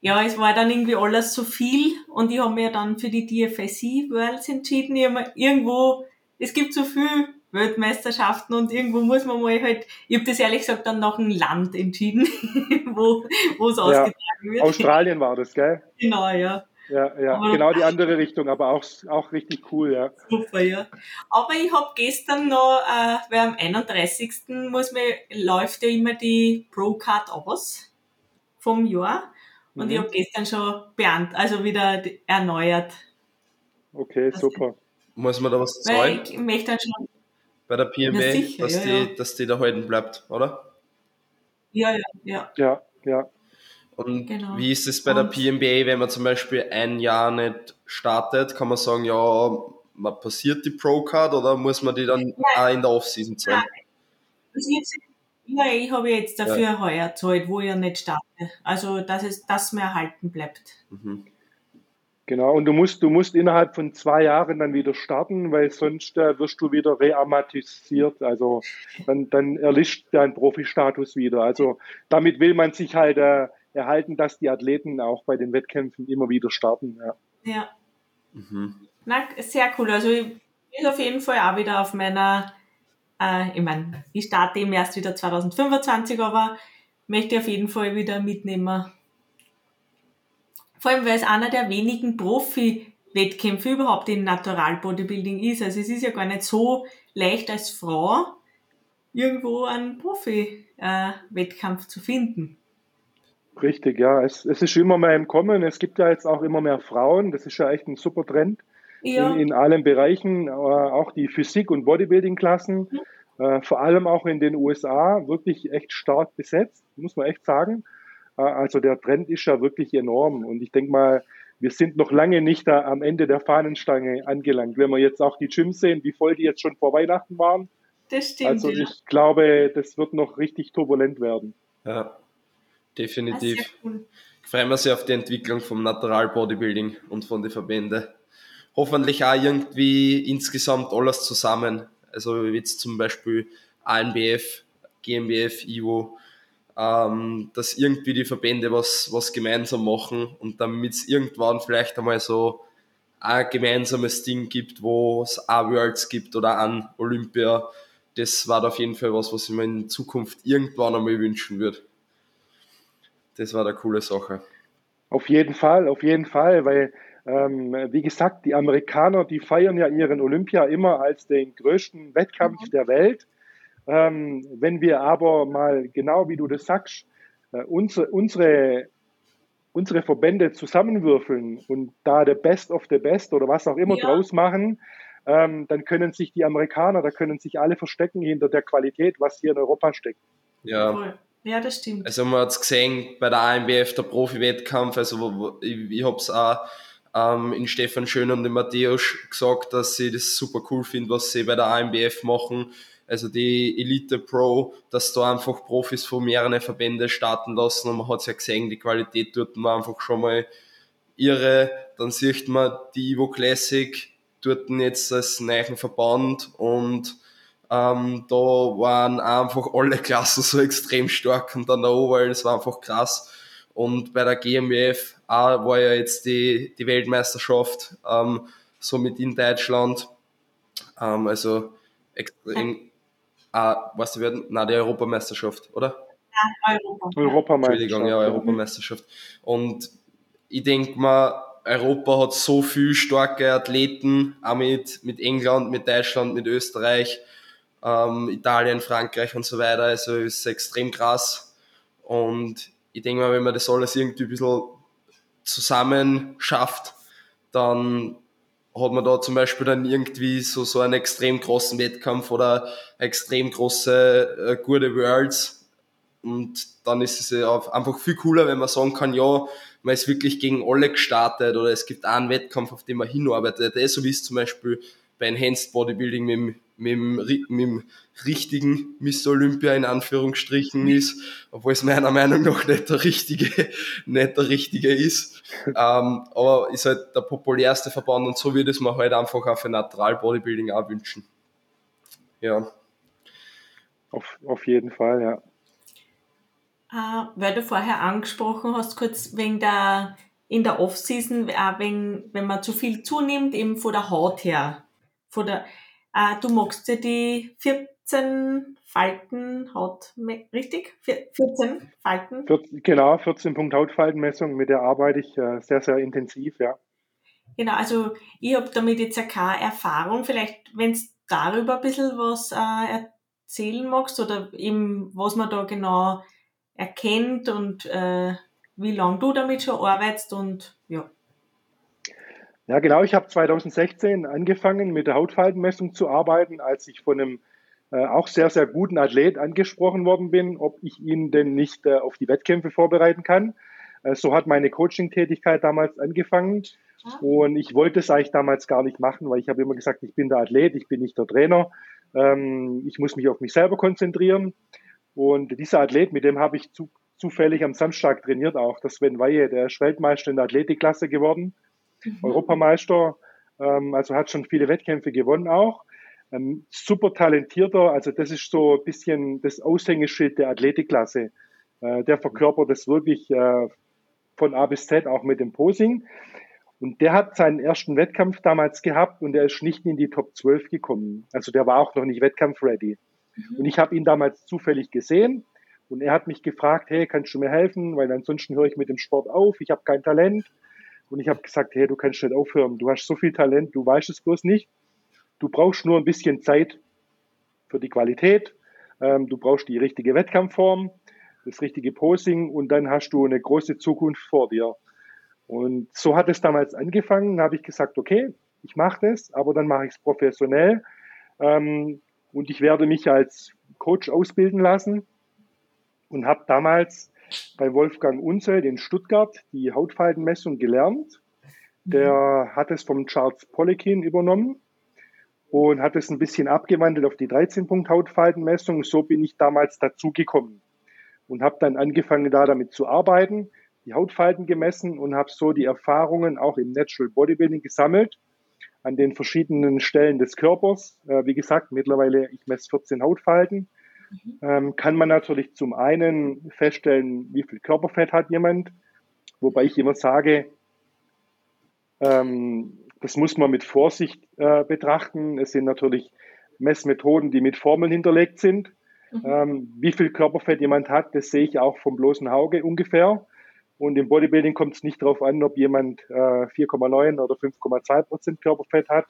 B: ja, es war dann irgendwie alles zu viel und ich habe mir dann für die DFSC Worlds entschieden. Ich hab mir irgendwo, es gibt so viel Weltmeisterschaften und irgendwo muss man mal halt, ich habe das ehrlich gesagt dann nach einem Land entschieden, wo wo es ja, ausgetragen wird.
C: Australien war das, gell?
B: Genau, ja.
C: Ja, ja, aber genau die andere Richtung, aber auch, auch richtig cool, ja.
B: Super, ja. Aber ich habe gestern noch, äh, weil am 31. muss man, läuft ja immer die Pro-Card aus vom Jahr. Und mhm. ich habe gestern schon beant also wieder erneuert.
C: Okay, also, super.
A: Muss man da was zahlen?
B: Ich möchte dann schon.
A: Bei der PMA, sicher, dass, ja, die, ja. dass die da halten bleibt, oder?
B: Ja, ja, ja.
C: Ja, ja.
A: Und genau. wie ist es bei der PMBA, wenn man zum Beispiel ein Jahr nicht startet, kann man sagen, ja, man passiert die Pro-Card oder muss man die dann Nein. auch in der Off-Season zahlen?
B: Ja, ich habe jetzt dafür ja. heuer zahlt, wo ich ja nicht starte. Also, dass es, dass mir erhalten bleibt. Mhm.
C: Genau, und du musst, du musst innerhalb von zwei Jahren dann wieder starten, weil sonst äh, wirst du wieder reamatisiert. Also dann, dann erlischt dein Profi-Status wieder. Also damit will man sich halt äh, erhalten, dass die Athleten auch bei den Wettkämpfen immer wieder starten. Ja.
B: ja. Mhm. Na, sehr cool. Also ich bin auf jeden Fall auch wieder auf meiner, äh, ich meine, ich starte eben erst wieder 2025, aber möchte auf jeden Fall wieder mitnehmen. Vor allem, weil es einer der wenigen Profi-Wettkämpfe überhaupt im Natural Bodybuilding ist. Also es ist ja gar nicht so leicht als Frau irgendwo einen Profi-Wettkampf zu finden.
C: Richtig, ja. Es, es ist immer mehr im Kommen. Es gibt ja jetzt auch immer mehr Frauen. Das ist ja echt ein super Trend ja. in, in allen Bereichen, äh, auch die Physik- und Bodybuilding-Klassen, mhm. äh, vor allem auch in den USA, wirklich echt stark besetzt, muss man echt sagen. Äh, also der Trend ist ja wirklich enorm. Und ich denke mal, wir sind noch lange nicht da am Ende der Fahnenstange angelangt. Wenn wir jetzt auch die Gyms sehen, wie voll die jetzt schon vor Weihnachten waren.
B: Das stimmt.
C: Also ich ja. glaube, das wird noch richtig turbulent werden.
A: Ja definitiv. Cool. Ich freue mich sehr auf die Entwicklung vom Natural Bodybuilding und von den Verbänden. Hoffentlich auch irgendwie insgesamt alles zusammen. Also wie jetzt zum Beispiel ANBF, GmbF, IWO, ähm, dass irgendwie die Verbände was, was gemeinsam machen und damit es irgendwann vielleicht einmal so ein gemeinsames Ding gibt, wo es auch Worlds gibt oder an Olympia. Das war auf jeden Fall was, was ich mir in Zukunft irgendwann einmal wünschen würde das war eine coole Sache.
C: Auf jeden Fall, auf jeden Fall, weil, ähm, wie gesagt, die Amerikaner, die feiern ja ihren Olympia immer als den größten Wettkampf mhm. der Welt. Ähm, wenn wir aber mal genau wie du das sagst, äh, unsere, unsere, unsere Verbände zusammenwürfeln und da der Best of the Best oder was auch immer ja. draus machen, ähm, dann können sich die Amerikaner, da können sich alle verstecken hinter der Qualität, was hier in Europa steckt.
B: Ja. Cool. Ja, das stimmt.
A: Also man hat es gesehen bei der AMBF, der Profi-Wettkampf, also ich, ich habe es auch ähm, in Stefan Schön und in Matthäus gesagt, dass sie das super cool finden, was sie bei der AMBF machen. Also die Elite Pro, dass da einfach Profis von mehreren Verbänden starten lassen und man hat es ja gesehen, die Qualität dort war einfach schon mal irre. Dann sieht man die Evo Classic dort jetzt als neuen Verband und ähm, da waren einfach alle Klassen so extrem stark und dann der Oval, das war einfach krass. Und bei der GmbF auch war ja jetzt die, die Weltmeisterschaft ähm, somit in Deutschland. Ähm, also extrem, äh, was die werden? Na, die Europameisterschaft, oder?
B: Ja, Europa.
C: Europameisterschaft.
A: Entschuldigung, ja, Europameisterschaft. Und ich denke mal, Europa hat so viel starke Athleten, auch mit, mit England, mit Deutschland, mit Österreich ähm, Italien, Frankreich und so weiter. Also ist extrem krass. Und ich denke mal, wenn man das alles irgendwie ein bisschen zusammen schafft, dann hat man da zum Beispiel dann irgendwie so, so einen extrem großen Wettkampf oder extrem große, äh, gute Worlds. Und dann ist es ja einfach viel cooler, wenn man sagen kann, ja, man ist wirklich gegen alle gestartet oder es gibt einen Wettkampf, auf den man hinarbeitet. So wie es zum Beispiel bei Enhanced Bodybuilding mit, mit, mit dem richtigen Mr. Olympia in Anführungsstrichen ist, obwohl es meiner Meinung nach nicht der richtige, nicht der richtige ist. ähm, aber ist halt der populärste Verband und so würde es mir halt einfach auch für Natural Bodybuilding auch wünschen. Ja.
C: Auf, auf jeden Fall, ja.
B: Äh, weil du vorher angesprochen hast, kurz wegen der, in der Off-Season, auch wegen, wenn man zu viel zunimmt, eben von der Haut her. Von der, äh, du magst ja die 14 Falten Haut, richtig? 14 Falten?
C: Genau, 14 Punkt Hautfaltenmessung, mit der arbeite ich äh, sehr, sehr intensiv, ja.
B: Genau, also ich habe damit jetzt ja keine Erfahrung. Vielleicht, wenn du darüber ein bisschen was äh, erzählen magst oder eben, was man da genau erkennt und äh, wie lange du damit schon arbeitest und ja.
C: Ja, genau. Ich habe 2016 angefangen, mit der Hautfaltenmessung zu arbeiten, als ich von einem äh, auch sehr, sehr guten Athlet angesprochen worden bin, ob ich ihn denn nicht äh, auf die Wettkämpfe vorbereiten kann. Äh, so hat meine Coaching-Tätigkeit damals angefangen. Und ich wollte es eigentlich damals gar nicht machen, weil ich habe immer gesagt, ich bin der Athlet, ich bin nicht der Trainer. Ähm, ich muss mich auf mich selber konzentrieren. Und dieser Athlet, mit dem habe ich zu, zufällig am Samstag trainiert auch, das Sven Weihe, der ist Weltmeister in der Athletikklasse geworden, mhm. Europameister, ähm, also hat schon viele Wettkämpfe gewonnen auch. Ähm, super talentierter, also das ist so ein bisschen das Aushängeschild der Athletikklasse. Äh, der verkörpert das wirklich äh, von A bis Z auch mit dem Posing. Und der hat seinen ersten Wettkampf damals gehabt und er ist nicht in die Top 12 gekommen. Also der war auch noch nicht wettkampfready. Mhm. Und ich habe ihn damals zufällig gesehen und er hat mich gefragt, hey, kannst du mir helfen? Weil ansonsten höre ich mit dem Sport auf, ich habe kein Talent. Und ich habe gesagt, hey, du kannst nicht aufhören, du hast so viel Talent, du weißt es bloß nicht. Du brauchst nur ein bisschen Zeit für die Qualität, ähm, du brauchst die richtige Wettkampfform, das richtige Posing und dann hast du eine große Zukunft vor dir. Und so hat es damals angefangen. Da habe ich gesagt, okay, ich mache das, aber dann mache ich es professionell. Ähm, und ich werde mich als Coach ausbilden lassen und habe damals bei Wolfgang Unzel in Stuttgart die Hautfaltenmessung gelernt. Der hat es vom Charles Poliquin übernommen und hat es ein bisschen abgewandelt auf die 13-Punkt-Hautfaltenmessung. So bin ich damals dazugekommen und habe dann angefangen, da damit zu arbeiten die Hautfalten gemessen und habe so die Erfahrungen auch im Natural Bodybuilding gesammelt an den verschiedenen Stellen des Körpers. Äh, wie gesagt, mittlerweile, ich messe 14 Hautfalten. Ähm, kann man natürlich zum einen feststellen, wie viel Körperfett hat jemand, wobei ich immer sage, ähm, das muss man mit Vorsicht äh, betrachten. Es sind natürlich Messmethoden, die mit Formeln hinterlegt sind. Mhm. Ähm, wie viel Körperfett jemand hat, das sehe ich auch vom bloßen Auge ungefähr. Und im Bodybuilding kommt es nicht darauf an, ob jemand äh, 4,9 oder 5,2 Prozent Körperfett hat,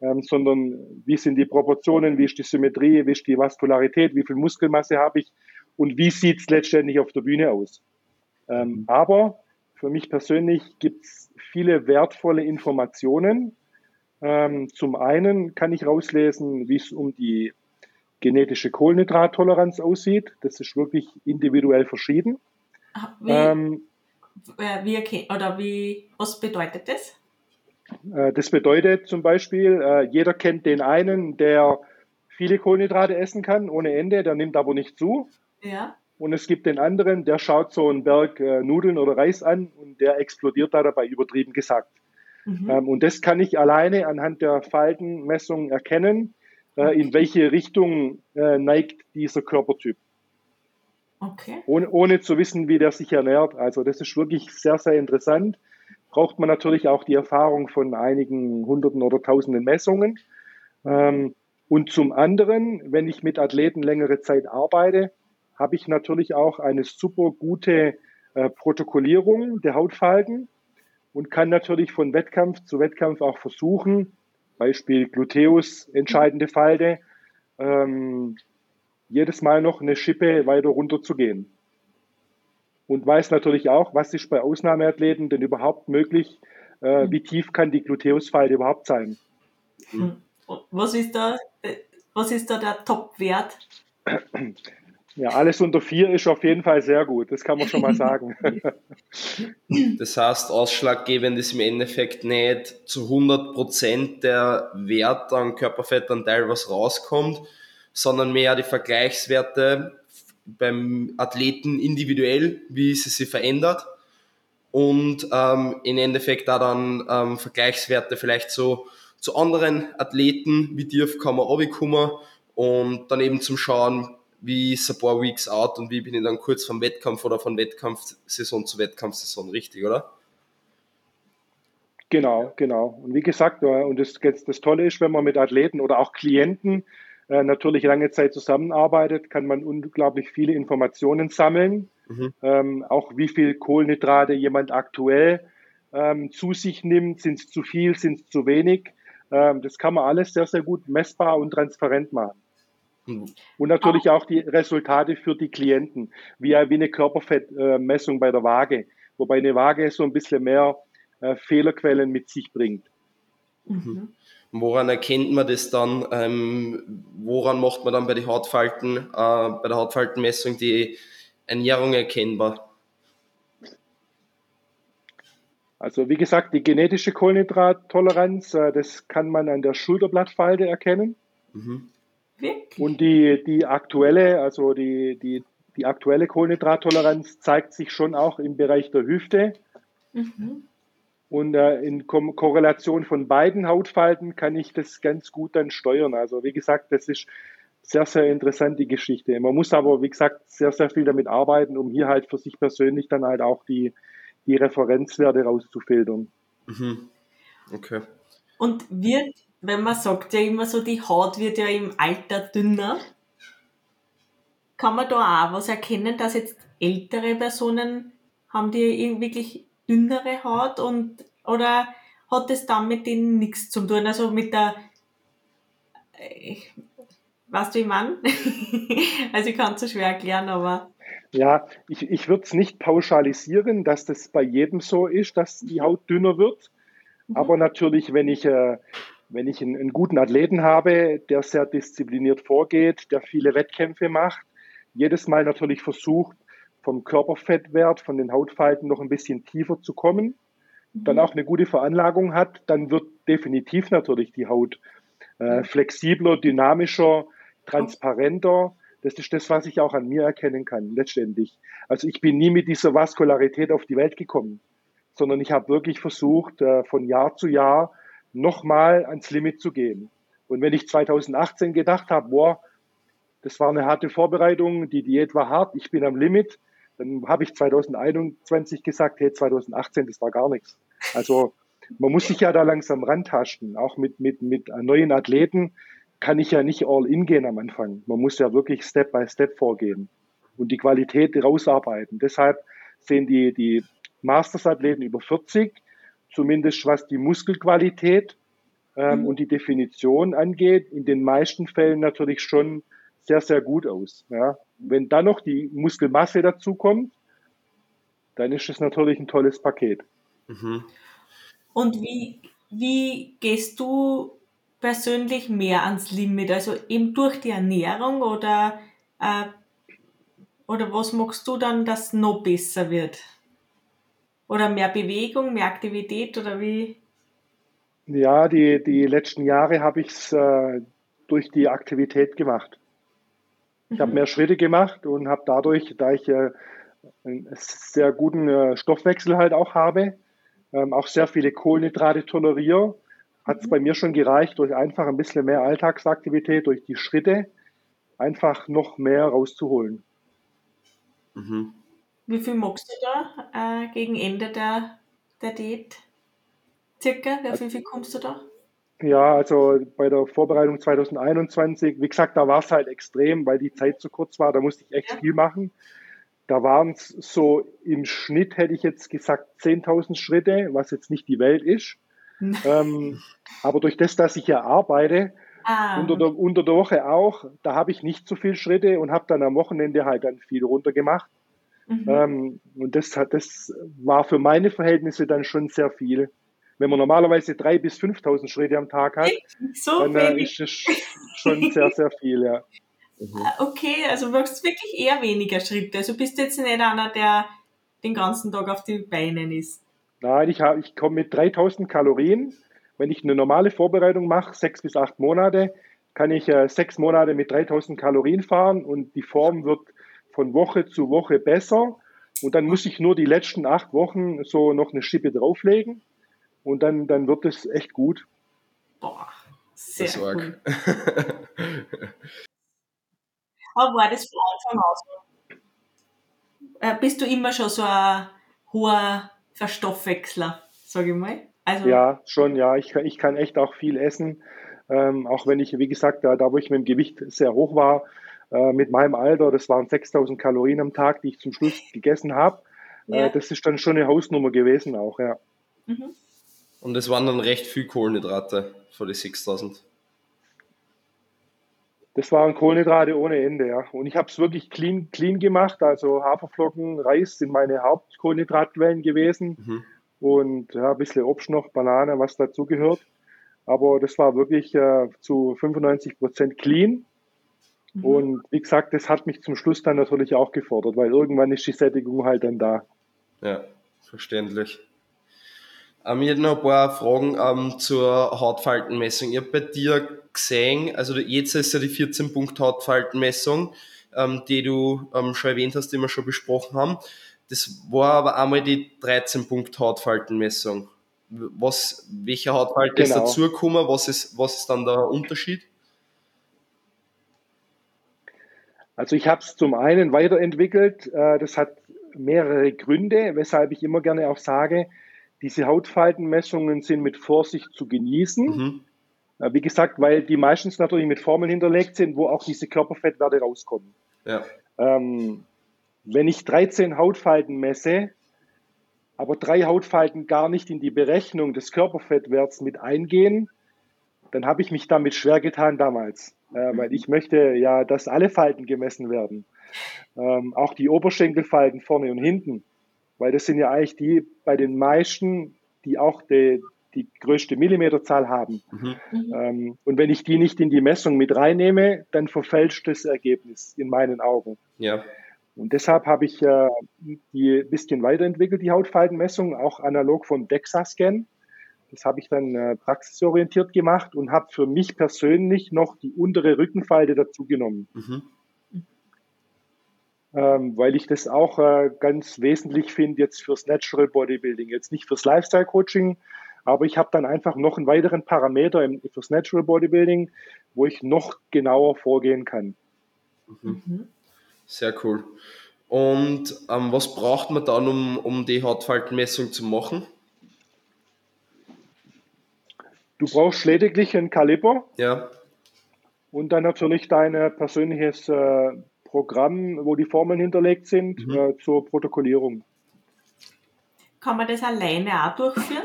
C: ähm, sondern wie sind die Proportionen, wie ist die Symmetrie, wie ist die Vaskularität, wie viel Muskelmasse habe ich und wie sieht es letztendlich auf der Bühne aus. Ähm, mhm. aber für mich persönlich gibt es viele wertvolle Informationen. Ähm, zum einen kann ich rauslesen, wie es um die genetische Kohlenhydrattoleranz aussieht. Das ist wirklich individuell verschieden.
B: Wie, ähm, äh, wie, oder wie, was bedeutet das?
C: Äh, das bedeutet zum Beispiel, äh, jeder kennt den einen, der viele Kohlenhydrate essen kann, ohne Ende, der nimmt aber nicht zu.
B: Ja.
C: Und es gibt den anderen, der schaut so einen Berg Nudeln oder Reis an und der explodiert da dabei, übertrieben gesagt. Mhm. Ähm, und das kann ich alleine anhand der Faltenmessung erkennen, in welche Richtung neigt dieser Körpertyp.
B: Okay.
C: Ohne, ohne zu wissen, wie der sich ernährt. Also das ist wirklich sehr, sehr interessant. Braucht man natürlich auch die Erfahrung von einigen Hunderten oder Tausenden Messungen. Ähm, und zum anderen, wenn ich mit Athleten längere Zeit arbeite, habe ich natürlich auch eine super gute äh, Protokollierung der Hautfalten und kann natürlich von Wettkampf zu Wettkampf auch versuchen, Beispiel Gluteus, entscheidende Falte, ähm, jedes Mal noch eine Schippe weiter runter zu gehen. Und weiß natürlich auch, was ist bei Ausnahmeathleten denn überhaupt möglich, äh, wie tief kann die Gluteusfalte überhaupt sein.
B: Hm. Was ist da, was ist da der Top-Wert?
C: Ja, alles unter vier ist auf jeden Fall sehr gut, das kann man schon mal sagen.
A: Das heißt, ausschlaggebend ist im Endeffekt nicht zu 100% der Wert an Körperfettanteil, was rauskommt, sondern mehr die Vergleichswerte beim Athleten individuell, wie sie sich verändert und ähm, im Endeffekt da dann ähm, Vergleichswerte vielleicht so zu anderen Athleten wie dir man runterkommen und dann eben zum Schauen, wie ist ein paar Weeks out und wie bin ich dann kurz vom Wettkampf oder von Wettkampfsaison zu Wettkampfsaison, richtig, oder?
C: Genau, genau. Und wie gesagt, äh, und das, das Tolle ist, wenn man mit Athleten oder auch Klienten äh, natürlich lange Zeit zusammenarbeitet, kann man unglaublich viele Informationen sammeln. Mhm. Ähm, auch wie viel Kohlenhydrate jemand aktuell ähm, zu sich nimmt, sind es zu viel, sind es zu wenig. Ähm, das kann man alles sehr, sehr gut messbar und transparent machen. Mhm. Und natürlich auch die Resultate für die Klienten, wie, wie eine Körperfettmessung bei der Waage, wobei eine Waage so ein bisschen mehr äh, Fehlerquellen mit sich bringt.
A: Mhm. Woran erkennt man das dann? Ähm, woran macht man dann bei, die Hautfalten, äh, bei der Hautfaltenmessung die Ernährung erkennbar?
C: Also wie gesagt, die genetische Kohlenhydrattoleranz, äh, das kann man an der Schulterblattfalte erkennen. Mhm. Und die, die aktuelle, also die, die, die aktuelle Kohlenhydrattoleranz zeigt sich schon auch im Bereich der Hüfte. Mhm. Und äh, in Ko Korrelation von beiden Hautfalten kann ich das ganz gut dann steuern. Also wie gesagt, das ist sehr, sehr interessante Geschichte. Man muss aber, wie gesagt, sehr, sehr viel damit arbeiten, um hier halt für sich persönlich dann halt auch die, die Referenzwerte rauszufiltern.
A: Mhm. Okay.
B: Und wird wenn man sagt ja immer so, die Haut wird ja im Alter dünner, kann man da auch was erkennen, dass jetzt ältere Personen haben die wirklich dünnere Haut und oder hat es dann mit denen nichts zu tun? Also mit der ich, weißt du, wie ich meine? also ich kann es so schwer erklären, aber.
C: Ja, ich, ich würde es nicht pauschalisieren, dass das bei jedem so ist, dass die Haut dünner wird. Mhm. Aber natürlich, wenn ich äh, wenn ich einen, einen, guten Athleten habe, der sehr diszipliniert vorgeht, der viele Wettkämpfe macht, jedes Mal natürlich versucht, vom Körperfettwert, von den Hautfalten noch ein bisschen tiefer zu kommen, mhm. dann auch eine gute Veranlagung hat, dann wird definitiv natürlich die Haut äh, flexibler, dynamischer, transparenter. Das ist das, was ich auch an mir erkennen kann, letztendlich. Also ich bin nie mit dieser Vaskularität auf die Welt gekommen, sondern ich habe wirklich versucht, äh, von Jahr zu Jahr nochmal ans Limit zu gehen. Und wenn ich 2018 gedacht habe, boah, das war eine harte Vorbereitung, die Diät war hart, ich bin am Limit, dann habe ich 2021 gesagt, hey, 2018, das war gar nichts. Also man muss sich ja da langsam rantasten. Auch mit, mit, mit neuen Athleten kann ich ja nicht all in gehen am Anfang. Man muss ja wirklich Step by Step vorgehen und die Qualität rausarbeiten. Deshalb sehen die, die Masters-Athleten über 40 zumindest was die Muskelqualität ähm, mhm. und die Definition angeht, in den meisten Fällen natürlich schon sehr, sehr gut aus. Ja. Wenn dann noch die Muskelmasse dazu kommt, dann ist es natürlich ein tolles Paket.
B: Mhm. Und wie, wie gehst du persönlich mehr ans Limit? Also eben durch die Ernährung oder, äh, oder was magst du dann, dass noch besser wird? Oder mehr Bewegung, mehr Aktivität oder wie?
C: Ja, die, die letzten Jahre habe ich es äh, durch die Aktivität gemacht. Ich mhm. habe mehr Schritte gemacht und habe dadurch, da ich äh, einen sehr guten äh, Stoffwechsel halt auch habe, ähm, auch sehr viele Kohlenhydrate toleriere, hat es mhm. bei mir schon gereicht, durch einfach ein bisschen mehr Alltagsaktivität, durch die Schritte, einfach noch mehr rauszuholen.
B: Mhm. Wie viel magst du da äh, gegen Ende der, der Diät? Circa, wie viel kommst du da?
C: Ja, also bei der Vorbereitung 2021, wie gesagt, da war es halt extrem, weil die Zeit zu kurz war, da musste ich echt ja. viel machen. Da waren es so im Schnitt, hätte ich jetzt gesagt, 10.000 Schritte, was jetzt nicht die Welt ist. ähm, aber durch das, dass ich ja arbeite, ah. unter, der, unter der Woche auch, da habe ich nicht so viele Schritte und habe dann am Wochenende halt dann viel runter gemacht. Mhm. Ähm, und das, hat, das war für meine Verhältnisse dann schon sehr viel. Wenn man normalerweise 3.000 bis 5.000 Schritte am Tag hat, so dann äh, ist das schon sehr, sehr viel, ja.
B: Mhm. Okay, also du machst wirklich eher weniger Schritte. Also bist du jetzt nicht einer, der den ganzen Tag auf den Beinen ist.
C: Nein, ich, ich komme mit 3000 Kalorien. Wenn ich eine normale Vorbereitung mache, sechs bis acht Monate, kann ich äh, sechs Monate mit 3000 Kalorien fahren und die Form wird von Woche zu Woche besser. Und dann muss ich nur die letzten acht Wochen so noch eine Schippe drauflegen. Und dann, dann wird es echt gut.
B: Boah, sehr cool. Aber war das von Anfang aus? Äh, bist du immer schon so ein hoher Verstoffwechsler, sage ich mal?
C: Also, ja, schon, ja. Ich, ich kann echt auch viel essen. Ähm, auch wenn ich, wie gesagt, da, da wo ich mit dem Gewicht sehr hoch war, äh, mit meinem Alter, das waren 6000 Kalorien am Tag, die ich zum Schluss gegessen habe. Äh, ja. Äh, das ist dann schon eine Hausnummer gewesen auch, ja.
A: Mhm. Und es waren dann recht viel Kohlenhydrate für die 6000.
C: Das waren Kohlenhydrate ohne Ende, ja. Und ich habe es wirklich clean, clean gemacht. Also Haferflocken, Reis sind meine Hauptkohlenhydratquellen gewesen. Mhm. Und ja, ein bisschen Obst noch, Banane, was dazugehört. Aber das war wirklich äh, zu 95 Prozent clean. Mhm. Und wie gesagt, das hat mich zum Schluss dann natürlich auch gefordert, weil irgendwann ist die Sättigung halt dann da.
A: Ja, verständlich. Ähm, ich hätte noch ein paar Fragen ähm, zur Hautfaltenmessung. Ich habe bei dir gesehen, also jetzt ist ja die 14-Punkt-Hautfaltenmessung, ähm, die du ähm, schon erwähnt hast, die wir schon besprochen haben. Das war aber einmal die 13-Punkt-Hautfaltenmessung. Was, welche Hautfalte genau. ist dazugekommen? Was ist, was ist dann der Unterschied?
C: Also ich habe es zum einen weiterentwickelt. Äh, das hat mehrere Gründe, weshalb ich immer gerne auch sage, diese Hautfaltenmessungen sind mit Vorsicht zu genießen. Mhm. Äh, wie gesagt, weil die meistens natürlich mit Formeln hinterlegt sind, wo auch diese Körperfettwerte rauskommen. Ja. Ähm, wenn ich 13 Hautfalten messe, aber drei Hautfalten gar nicht in die Berechnung des Körperfettwerts mit eingehen, dann habe ich mich damit schwer getan damals. Äh, weil ich möchte ja, dass alle Falten gemessen werden. Ähm, auch die Oberschenkelfalten vorne und hinten. Weil das sind ja eigentlich die bei den meisten, die auch die, die größte Millimeterzahl haben. Mhm. Ähm, und wenn ich die nicht in die Messung mit reinnehme, dann verfälscht das Ergebnis in meinen Augen. Ja. Und deshalb habe ich äh, die ein bisschen weiterentwickelt, die Hautfaltenmessung, auch analog vom DEXA-Scan. Das habe ich dann äh, praxisorientiert gemacht und habe für mich persönlich noch die untere Rückenfalte dazu genommen. Mhm. Ähm, weil ich das auch äh, ganz wesentlich finde jetzt fürs Natural Bodybuilding, jetzt nicht fürs Lifestyle Coaching, aber ich habe dann einfach noch einen weiteren Parameter im, fürs Natural Bodybuilding, wo ich noch genauer vorgehen kann.
A: Mhm. Sehr cool. Und ähm, was braucht man dann, um, um die Hautfaltenmessung zu machen?
C: Du brauchst lediglich ein Kaliber.
A: Ja.
C: Und dann natürlich dein persönliches äh, Programm, wo die Formeln hinterlegt sind, mhm. äh, zur Protokollierung.
B: Kann man das alleine auch durchführen?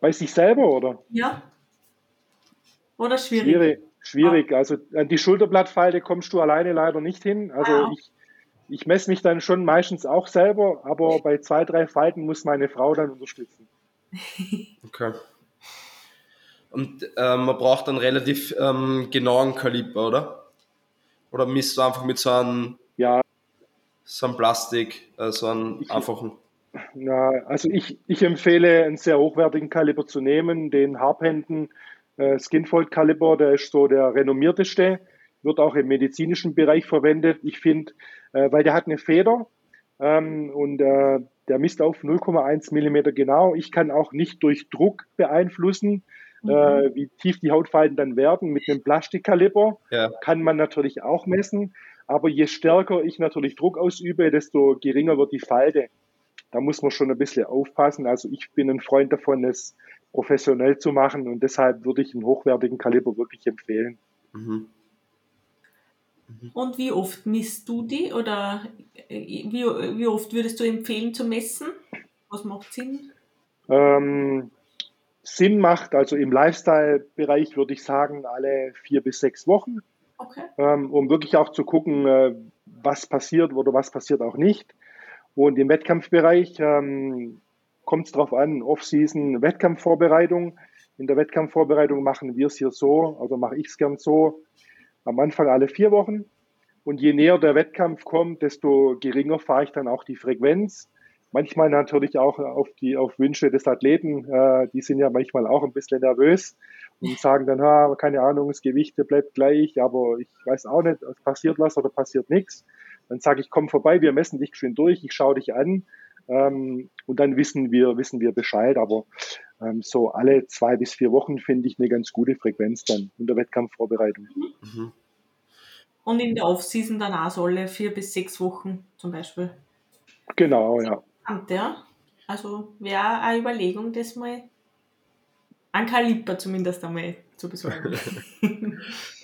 C: Bei sich selber, oder?
B: Ja. Oder schwierig?
C: Schwierig. schwierig. Ah. Also an die Schulterblattfalte kommst du alleine leider nicht hin. Also ah. ich, ich messe mich dann schon meistens auch selber, aber bei zwei, drei Falten muss meine Frau dann unterstützen.
A: Okay. Und äh, man braucht einen relativ ähm, genauen Kaliber, oder? Oder misst du einfach mit so einem,
C: ja.
A: so einem Plastik, äh, so einem ich, einfachen?
C: Na, also ich, ich empfehle einen sehr hochwertigen Kaliber zu nehmen, den Harphänden äh, Skinfold Kaliber, der ist so der renommierteste, wird auch im medizinischen Bereich verwendet. Ich finde, äh, weil der hat eine Feder ähm, und äh, der misst auf 0,1 Millimeter genau. Ich kann auch nicht durch Druck beeinflussen, mhm. äh, wie tief die Hautfalten dann werden. Mit einem Plastikkaliber ja. kann man natürlich auch messen. Aber je stärker ich natürlich Druck ausübe, desto geringer wird die Falte. Da muss man schon ein bisschen aufpassen. Also ich bin ein Freund davon, es professionell zu machen und deshalb würde ich einen hochwertigen Kaliber wirklich empfehlen. Mhm.
B: Mhm. Und wie oft misst du die oder äh, wie, wie oft würdest du empfehlen zu messen? Was macht Sinn?
C: Ähm, Sinn macht, also im Lifestyle-Bereich würde ich sagen, alle vier bis sechs Wochen, okay. ähm, um wirklich auch zu gucken, äh, was passiert oder was passiert auch nicht. Und im Wettkampfbereich ähm, kommt es darauf an, Off-Season, Wettkampfvorbereitung. In der Wettkampfvorbereitung machen wir es hier so, also mache ich es gern so, am Anfang alle vier Wochen. Und je näher der Wettkampf kommt, desto geringer fahre ich dann auch die Frequenz. Manchmal natürlich auch auf die auf Wünsche des Athleten. Äh, die sind ja manchmal auch ein bisschen nervös und sagen dann, ha, keine Ahnung, das Gewicht bleibt gleich, aber ich weiß auch nicht, passiert was oder passiert nichts. Dann sage ich, komm vorbei, wir messen dich schön durch, ich schaue dich an ähm, und dann wissen wir, wissen wir Bescheid. Aber ähm, so alle zwei bis vier Wochen finde ich eine ganz gute Frequenz dann in der Wettkampfvorbereitung. Mhm.
B: Und in der Off-Season dann auch so alle vier bis sechs Wochen zum Beispiel.
C: Genau, ja.
B: Ja. Also wäre eine Überlegung, das mal an Kaliber zumindest einmal zu besorgen.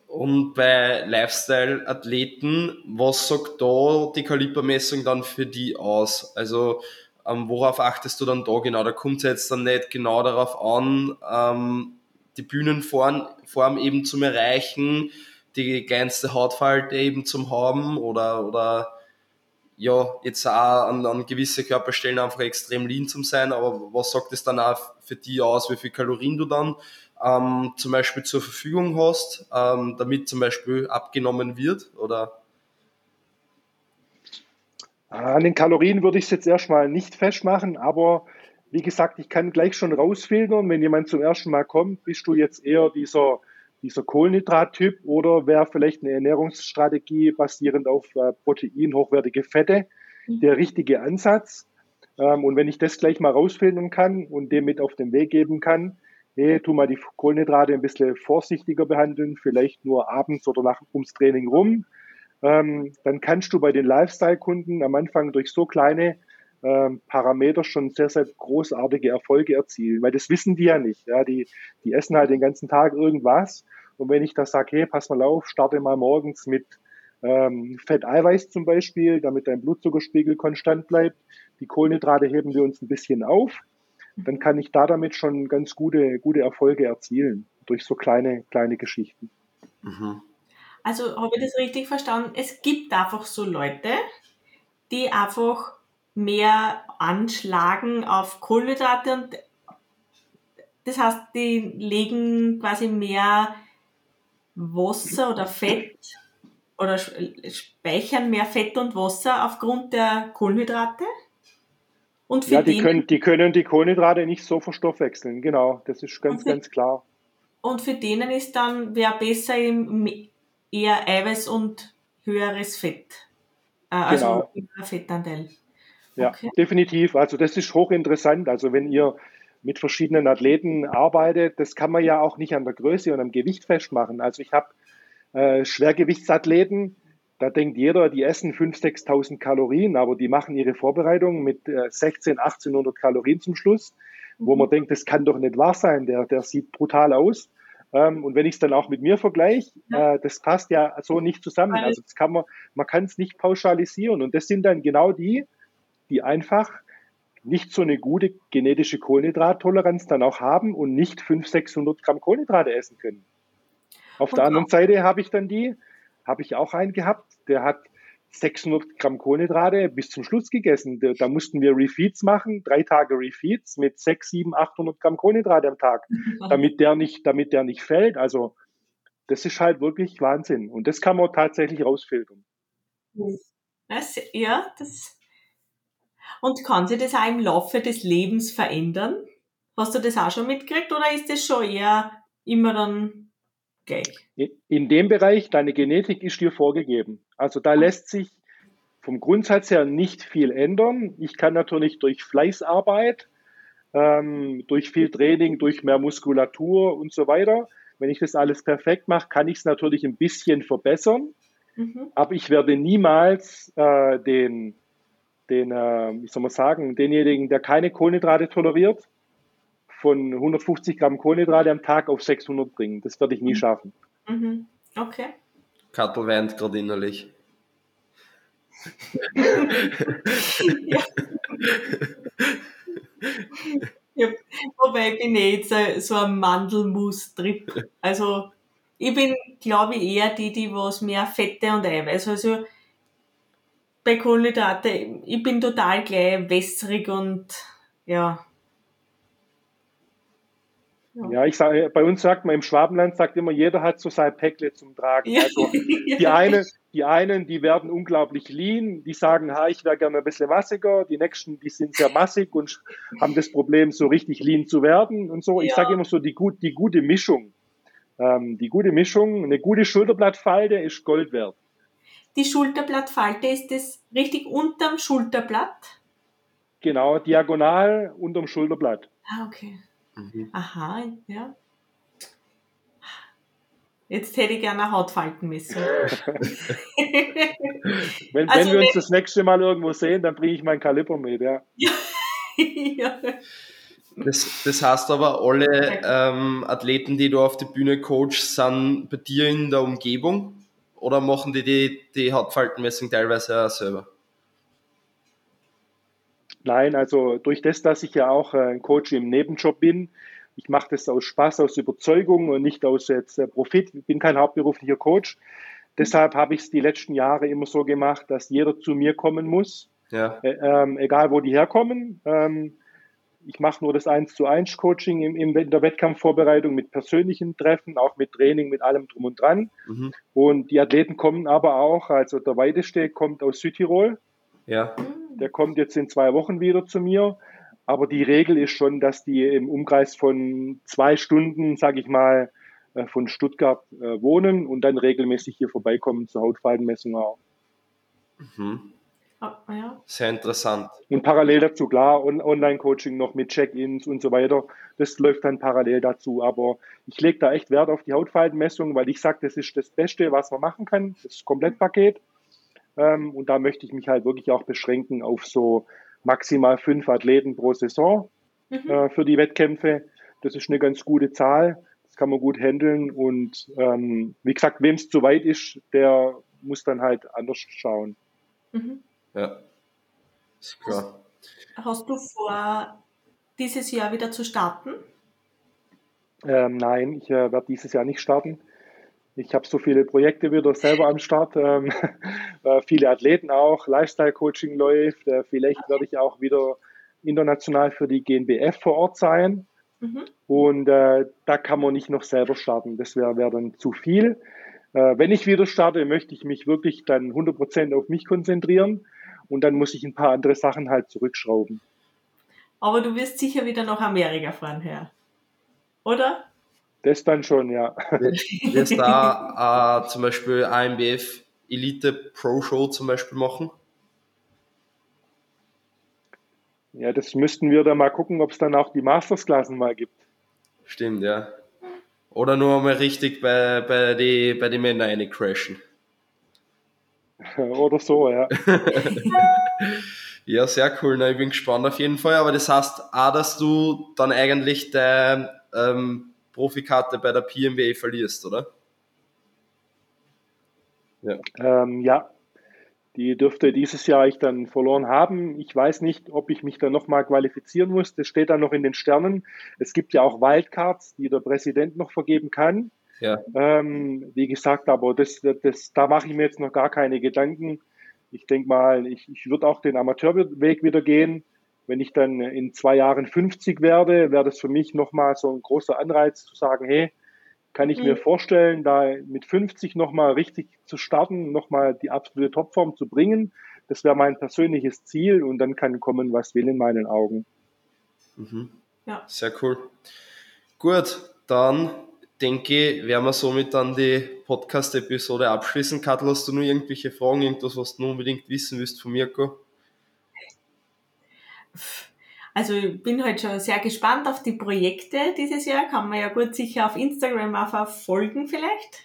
A: Und bei Lifestyle-Athleten, was sagt da die Kalibermessung dann für die aus? Also ähm, worauf achtest du dann da genau? Da kommt es jetzt dann nicht genau darauf an, ähm, die Bühnenform Form eben zum Erreichen, die kleinste Hautfalte eben zum haben oder, oder ja, jetzt auch an, an gewisse Körperstellen einfach extrem lean zum sein, aber was sagt es dann auch für die aus, wie viel Kalorien du dann ähm, zum Beispiel zur Verfügung hast, ähm, damit zum Beispiel abgenommen wird oder?
C: An den Kalorien würde ich es jetzt erstmal nicht festmachen, aber wie gesagt, ich kann gleich schon rausfiltern, wenn jemand zum ersten Mal kommt, bist du jetzt eher dieser, dieser Kohlenhydrat-Typ oder wäre vielleicht eine Ernährungsstrategie basierend auf äh, Protein, hochwertige Fette mhm. der richtige Ansatz. Ähm, und wenn ich das gleich mal rausfiltern kann und dem mit auf den Weg geben kann, hey, tu mal die Kohlenhydrate ein bisschen vorsichtiger behandeln, vielleicht nur abends oder nach ums Training rum, ähm, dann kannst du bei den Lifestyle-Kunden am Anfang durch so kleine ähm, Parameter schon sehr, sehr großartige Erfolge erzielen, weil das wissen die ja nicht. Ja, die, die essen halt den ganzen Tag irgendwas. Und wenn ich da sage, hey, pass mal auf, starte mal morgens mit ähm, Fetteiweiß zum Beispiel, damit dein Blutzuckerspiegel konstant bleibt, die Kohlenhydrate heben wir uns ein bisschen auf, dann kann ich da damit schon ganz gute, gute Erfolge erzielen, durch so kleine, kleine Geschichten.
B: Mhm. Also habe ich das richtig verstanden? Es gibt einfach so Leute, die einfach mehr anschlagen auf Kohlenhydrate und das heißt, die legen quasi mehr Wasser oder Fett oder speichern mehr Fett und Wasser aufgrund der Kohlenhydrate?
C: Und ja, die können, die können die Kohlenhydrate nicht so verstoffwechseln, genau, das ist ganz, für, ganz klar.
B: Und für denen ist dann, wäre besser eher Eiweiß und höheres Fett. Äh, also genau. Fettanteil.
C: Ja, okay. definitiv. Also das ist hochinteressant. Also wenn ihr mit verschiedenen Athleten arbeitet, das kann man ja auch nicht an der Größe und am Gewicht festmachen. Also ich habe äh, Schwergewichtsathleten, da denkt jeder, die essen 5.000, 6.000 Kalorien, aber die machen ihre Vorbereitung mit äh, 16, 1800 Kalorien zum Schluss, wo man mhm. denkt, das kann doch nicht wahr sein, der, der sieht brutal aus. Ähm, und wenn ich es dann auch mit mir vergleiche, ja. äh, das passt ja so nicht zusammen. Also das kann man, man kann es nicht pauschalisieren. Und das sind dann genau die, die einfach nicht so eine gute genetische Kohlenhydrattoleranz dann auch haben und nicht 500, 600 Gramm Kohlenhydrate essen können. Auf und der anderen Seite habe ich dann die, habe ich auch einen gehabt, der hat 600 Gramm Kohlenhydrate bis zum Schluss gegessen. Da, da mussten wir Refeeds machen, drei Tage Refeeds mit 6, 7, 800 Gramm Kohlenhydrate am Tag, damit der nicht, damit der nicht fällt. Also, das ist halt wirklich Wahnsinn. Und das kann man tatsächlich rausfiltern.
B: Das, ja, das und kann sich das auch im Laufe des Lebens verändern? Hast du das auch schon mitgekriegt oder ist das schon eher immer dann gleich?
C: In dem Bereich, deine Genetik ist dir vorgegeben. Also da lässt sich vom Grundsatz her nicht viel ändern. Ich kann natürlich durch Fleißarbeit, ähm, durch viel Training, durch mehr Muskulatur und so weiter, wenn ich das alles perfekt mache, kann ich es natürlich ein bisschen verbessern. Mhm. Aber ich werde niemals äh, den den, äh, wie soll man sagen, denjenigen, der keine Kohlenhydrate toleriert, von 150 Gramm Kohlenhydrate am Tag auf 600 bringen. Das werde ich nie mhm. schaffen.
B: Mhm. Okay.
A: Kattel weint gerade innerlich.
B: ja. ja. Wobei ich bin eh jetzt so ein Mandelmus-Trip. Also ich bin, glaube ich, eher die, die was mehr Fette und Eiweiß. Also bei Kohlenhydrate, ich bin total gleich wässrig und ja.
C: Ja, ich sage, bei uns sagt man im Schwabenland sagt immer, jeder hat so sein Päckle zum Tragen. Ja. Also die einen, die einen, die werden unglaublich lean, die sagen, ha, ich wäre gerne ein bisschen massiger, die nächsten, die sind sehr massig und haben das Problem, so richtig lean zu werden und so. Ich ja. sage immer so, die, gut, die gute Mischung. Ähm, die gute Mischung, eine gute Schulterblattfalte ist Gold wert.
B: Die Schulterblattfalte, ist das richtig unterm Schulterblatt?
C: Genau, diagonal unterm Schulterblatt.
B: Ah, okay. Mhm. Aha, ja. Jetzt hätte ich gerne eine Hautfaltenmessung.
C: wenn, also wenn wir uns das nächste Mal irgendwo sehen, dann bringe ich mein Kaliber mit, ja.
A: ja. Das, das heißt aber, alle ähm, Athleten, die du auf die Bühne coachst, sind bei dir in der Umgebung oder machen die die, die Hautfaltenmessung teilweise auch selber?
C: Nein, also durch das, dass ich ja auch äh, ein Coach im Nebenjob bin, ich mache das aus Spaß, aus Überzeugung und nicht aus jetzt äh, Profit. Ich bin kein hauptberuflicher Coach. Deshalb habe ich es die letzten Jahre immer so gemacht, dass jeder zu mir kommen muss, ja. äh, ähm, egal wo die herkommen. Ähm, ich mache nur das 1 zu 1 Coaching im, im, in der Wettkampfvorbereitung mit persönlichen Treffen, auch mit Training, mit allem drum und dran. Mhm. Und die Athleten kommen aber auch, also der weiteste kommt aus Südtirol. Ja. Der kommt jetzt in zwei Wochen wieder zu mir. Aber die Regel ist schon, dass die im Umkreis von zwei Stunden, sage ich mal, äh, von Stuttgart äh, wohnen und dann regelmäßig hier vorbeikommen zur Hautfaltenmessung auch.
A: Mhm. Ah, ja. Sehr interessant.
C: Und parallel dazu, klar, Online-Coaching noch mit Check-ins und so weiter. Das läuft dann parallel dazu. Aber ich lege da echt Wert auf die Hautfaltenmessung, weil ich sage, das ist das Beste, was man machen kann, das Komplettpaket. Ähm, und da möchte ich mich halt wirklich auch beschränken auf so maximal fünf Athleten pro Saison mhm. äh, für die Wettkämpfe. Das ist eine ganz gute Zahl. Das kann man gut handeln. Und ähm, wie gesagt, wem es zu weit ist, der muss dann halt anders schauen.
A: Mhm. Ja, ist klar.
B: Hast, hast du vor, dieses Jahr wieder zu starten?
C: Ähm, nein, ich äh, werde dieses Jahr nicht starten. Ich habe so viele Projekte wieder selber am Start, ähm, äh, viele Athleten auch, Lifestyle-Coaching läuft. Äh, vielleicht werde ich auch wieder international für die GNBF vor Ort sein. Mhm. Und äh, da kann man nicht noch selber starten. Das wäre wär dann zu viel. Äh, wenn ich wieder starte, möchte ich mich wirklich dann 100% auf mich konzentrieren und dann muss ich ein paar andere Sachen halt zurückschrauben.
B: Aber du wirst sicher wieder nach Amerika fahren, Herr. Oder?
C: Das dann schon, ja.
A: Wirst da äh, zum Beispiel AMBF Elite Pro Show zum Beispiel machen?
C: Ja, das müssten wir dann mal gucken, ob es dann auch die Mastersklassen mal gibt.
A: Stimmt, ja. Oder nur mal richtig bei, bei den bei die Männern eine crashen.
C: Oder so, ja.
A: ja, sehr cool. Na, ich bin gespannt auf jeden Fall. Aber das heißt auch, dass du dann eigentlich dein ähm, Profikarte bei der PMWA verlierst, oder?
C: Ja. Ähm, ja, die dürfte dieses Jahr ich dann verloren haben. Ich weiß nicht, ob ich mich dann nochmal qualifizieren muss. Das steht dann noch in den Sternen. Es gibt ja auch Wildcards, die der Präsident noch vergeben kann. Ja. Ähm, wie gesagt, aber das, das, da mache ich mir jetzt noch gar keine Gedanken. Ich denke mal, ich, ich würde auch den Amateurweg wieder gehen. Wenn ich dann in zwei Jahren 50 werde, wäre das für mich nochmal so ein großer Anreiz zu sagen, hey, kann ich mhm. mir vorstellen, da mit 50 nochmal richtig zu starten, nochmal die absolute Topform zu bringen. Das wäre mein persönliches Ziel und dann kann kommen, was will in meinen Augen.
A: Mhm. Ja. Sehr cool. Gut, dann denke ich, werden wir somit dann die Podcast-Episode abschließen. Kattel, hast du nur irgendwelche Fragen, irgendwas, was du unbedingt wissen willst von Mirko?
B: Also ich bin halt schon sehr gespannt auf die Projekte dieses Jahr. Kann man ja gut sicher auf Instagram auch verfolgen vielleicht.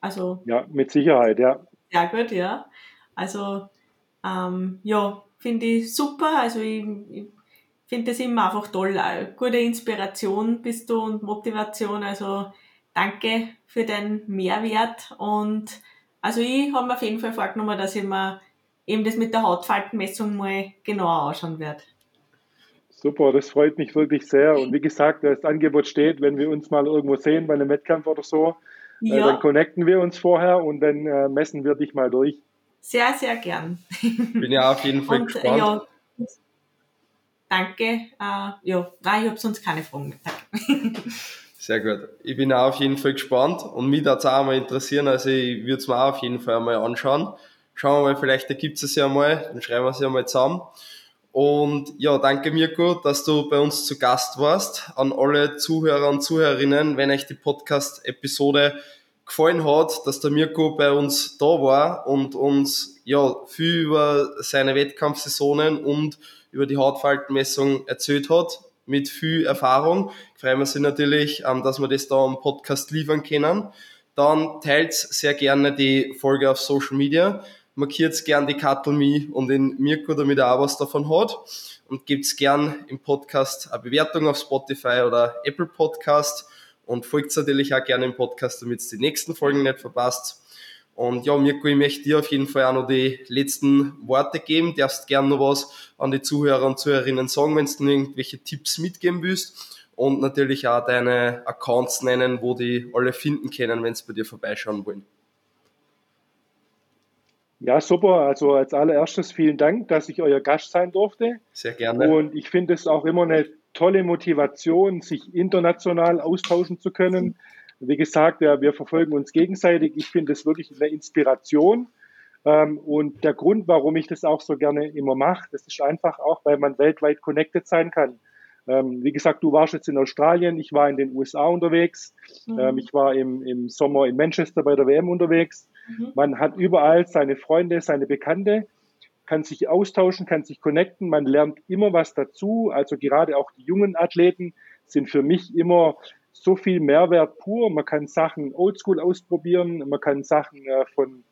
B: Also
C: ja, mit Sicherheit, ja.
B: Sehr gut, ja. Also ähm, ja, finde ich super. Also ich, ich finde das immer einfach toll. Gute Inspiration bist du und Motivation. Also danke für deinen Mehrwert. Und also ich habe mir auf jeden Fall vorgenommen, dass ich mir eben das mit der Hautfaltenmessung mal genauer anschauen werde.
C: Super, das freut mich wirklich sehr. Und wie gesagt, das Angebot steht, wenn wir uns mal irgendwo sehen bei einem Wettkampf oder so, äh, ja. äh, dann connecten wir uns vorher und dann äh, messen wir dich mal durch.
B: Sehr, sehr gern.
A: Bin ja auf jeden Fall und, gespannt. Ja,
B: danke. Äh, ja, nein, ich habe sonst keine Fragen mehr.
A: Sehr gut. Ich bin auch auf jeden Fall gespannt und mich würde es auch mal interessieren. Also ich würde es mir auch auf jeden Fall einmal anschauen. Schauen wir mal, vielleicht ergibt es ja mal, dann schreiben wir es ja mal zusammen. Und ja, danke Mirko, dass du bei uns zu Gast warst. An alle Zuhörer und Zuhörerinnen, wenn euch die Podcast-Episode gefallen hat, dass der Mirko bei uns da war und uns ja viel über seine Wettkampfsaisonen und über die Hautfaltenmessung erzählt hat, mit viel Erfahrung. Freuen wir uns natürlich, ähm, dass wir das da am Podcast liefern können. dann teilt sehr gerne die Folge auf Social Media, markiert gern die Kattel Me und den Mirko, damit er auch was davon hat und gebt gern im Podcast eine Bewertung auf Spotify oder Apple Podcast und folgt natürlich auch gerne im Podcast, damit ihr die nächsten Folgen nicht verpasst. Und ja, Mirko, ich möchte dir auf jeden Fall auch noch die letzten Worte geben. Du darfst gerne noch was an die Zuhörer und Zuhörerinnen sagen, wenn du irgendwelche Tipps mitgeben willst. Und natürlich auch deine Accounts nennen, wo die alle finden können, wenn sie bei dir vorbeischauen wollen.
C: Ja, super. Also als allererstes vielen Dank, dass ich euer Gast sein durfte.
A: Sehr gerne.
C: Und ich finde es auch immer eine tolle Motivation, sich international austauschen zu können. Wie gesagt, ja, wir verfolgen uns gegenseitig. Ich finde es wirklich eine Inspiration. Ähm, und der Grund, warum ich das auch so gerne immer mache, das ist einfach auch, weil man weltweit connected sein kann. Ähm, wie gesagt, du warst jetzt in Australien, ich war in den USA unterwegs, mhm. ähm, ich war im, im Sommer in Manchester bei der WM unterwegs. Mhm. Man hat überall seine Freunde, seine Bekannte, kann sich austauschen, kann sich connecten, man lernt immer was dazu. Also gerade auch die jungen Athleten sind für mich immer so viel Mehrwert pur. Man kann Sachen oldschool ausprobieren, man kann Sachen äh, von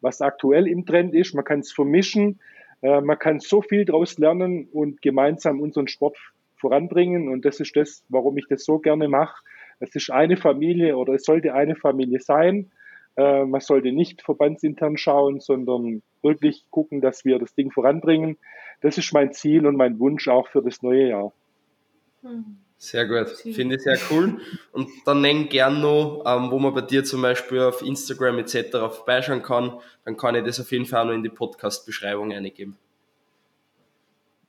C: was aktuell im Trend ist, man kann es vermischen, äh, man kann so viel daraus lernen und gemeinsam unseren Sport voranbringen. Und das ist das, warum ich das so gerne mache. Es ist eine Familie oder es sollte eine Familie sein. Äh, man sollte nicht verbandsintern schauen, sondern wirklich gucken, dass wir das Ding voranbringen. Das ist mein Ziel und mein Wunsch auch für das neue Jahr.
A: Mhm. Sehr gut, finde ich sehr cool. Und dann nenn gern noch, ähm, wo man bei dir zum Beispiel auf Instagram etc. vorbeischauen kann. Dann kann ich das auf jeden Fall auch noch in die Podcast-Beschreibung eingeben.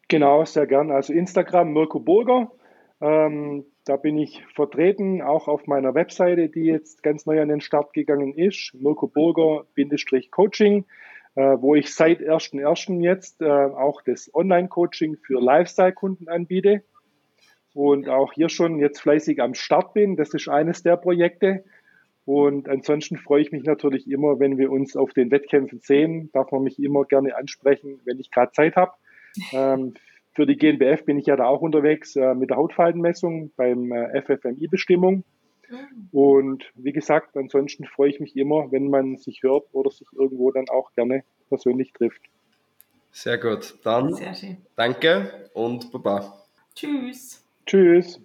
C: Genau, sehr gern. Also Instagram Mirko Burger. Ähm, da bin ich vertreten, auch auf meiner Webseite, die jetzt ganz neu an den Start gegangen ist, Mirko Burger-Coaching, äh, wo ich seit 1.1. jetzt äh, auch das Online-Coaching für Lifestyle-Kunden anbiete und auch hier schon jetzt fleißig am Start bin. Das ist eines der Projekte. Und ansonsten freue ich mich natürlich immer, wenn wir uns auf den Wettkämpfen sehen. Darf man mich immer gerne ansprechen, wenn ich gerade Zeit habe. Ähm, für die GNBF bin ich ja da auch unterwegs äh, mit der Hautfaltenmessung beim äh, FFMI-Bestimmung. Und wie gesagt, ansonsten freue ich mich immer, wenn man sich hört oder sich irgendwo dann auch gerne persönlich trifft.
A: Sehr gut. Dann danke und Baba.
B: Tschüss.
C: Tschüss.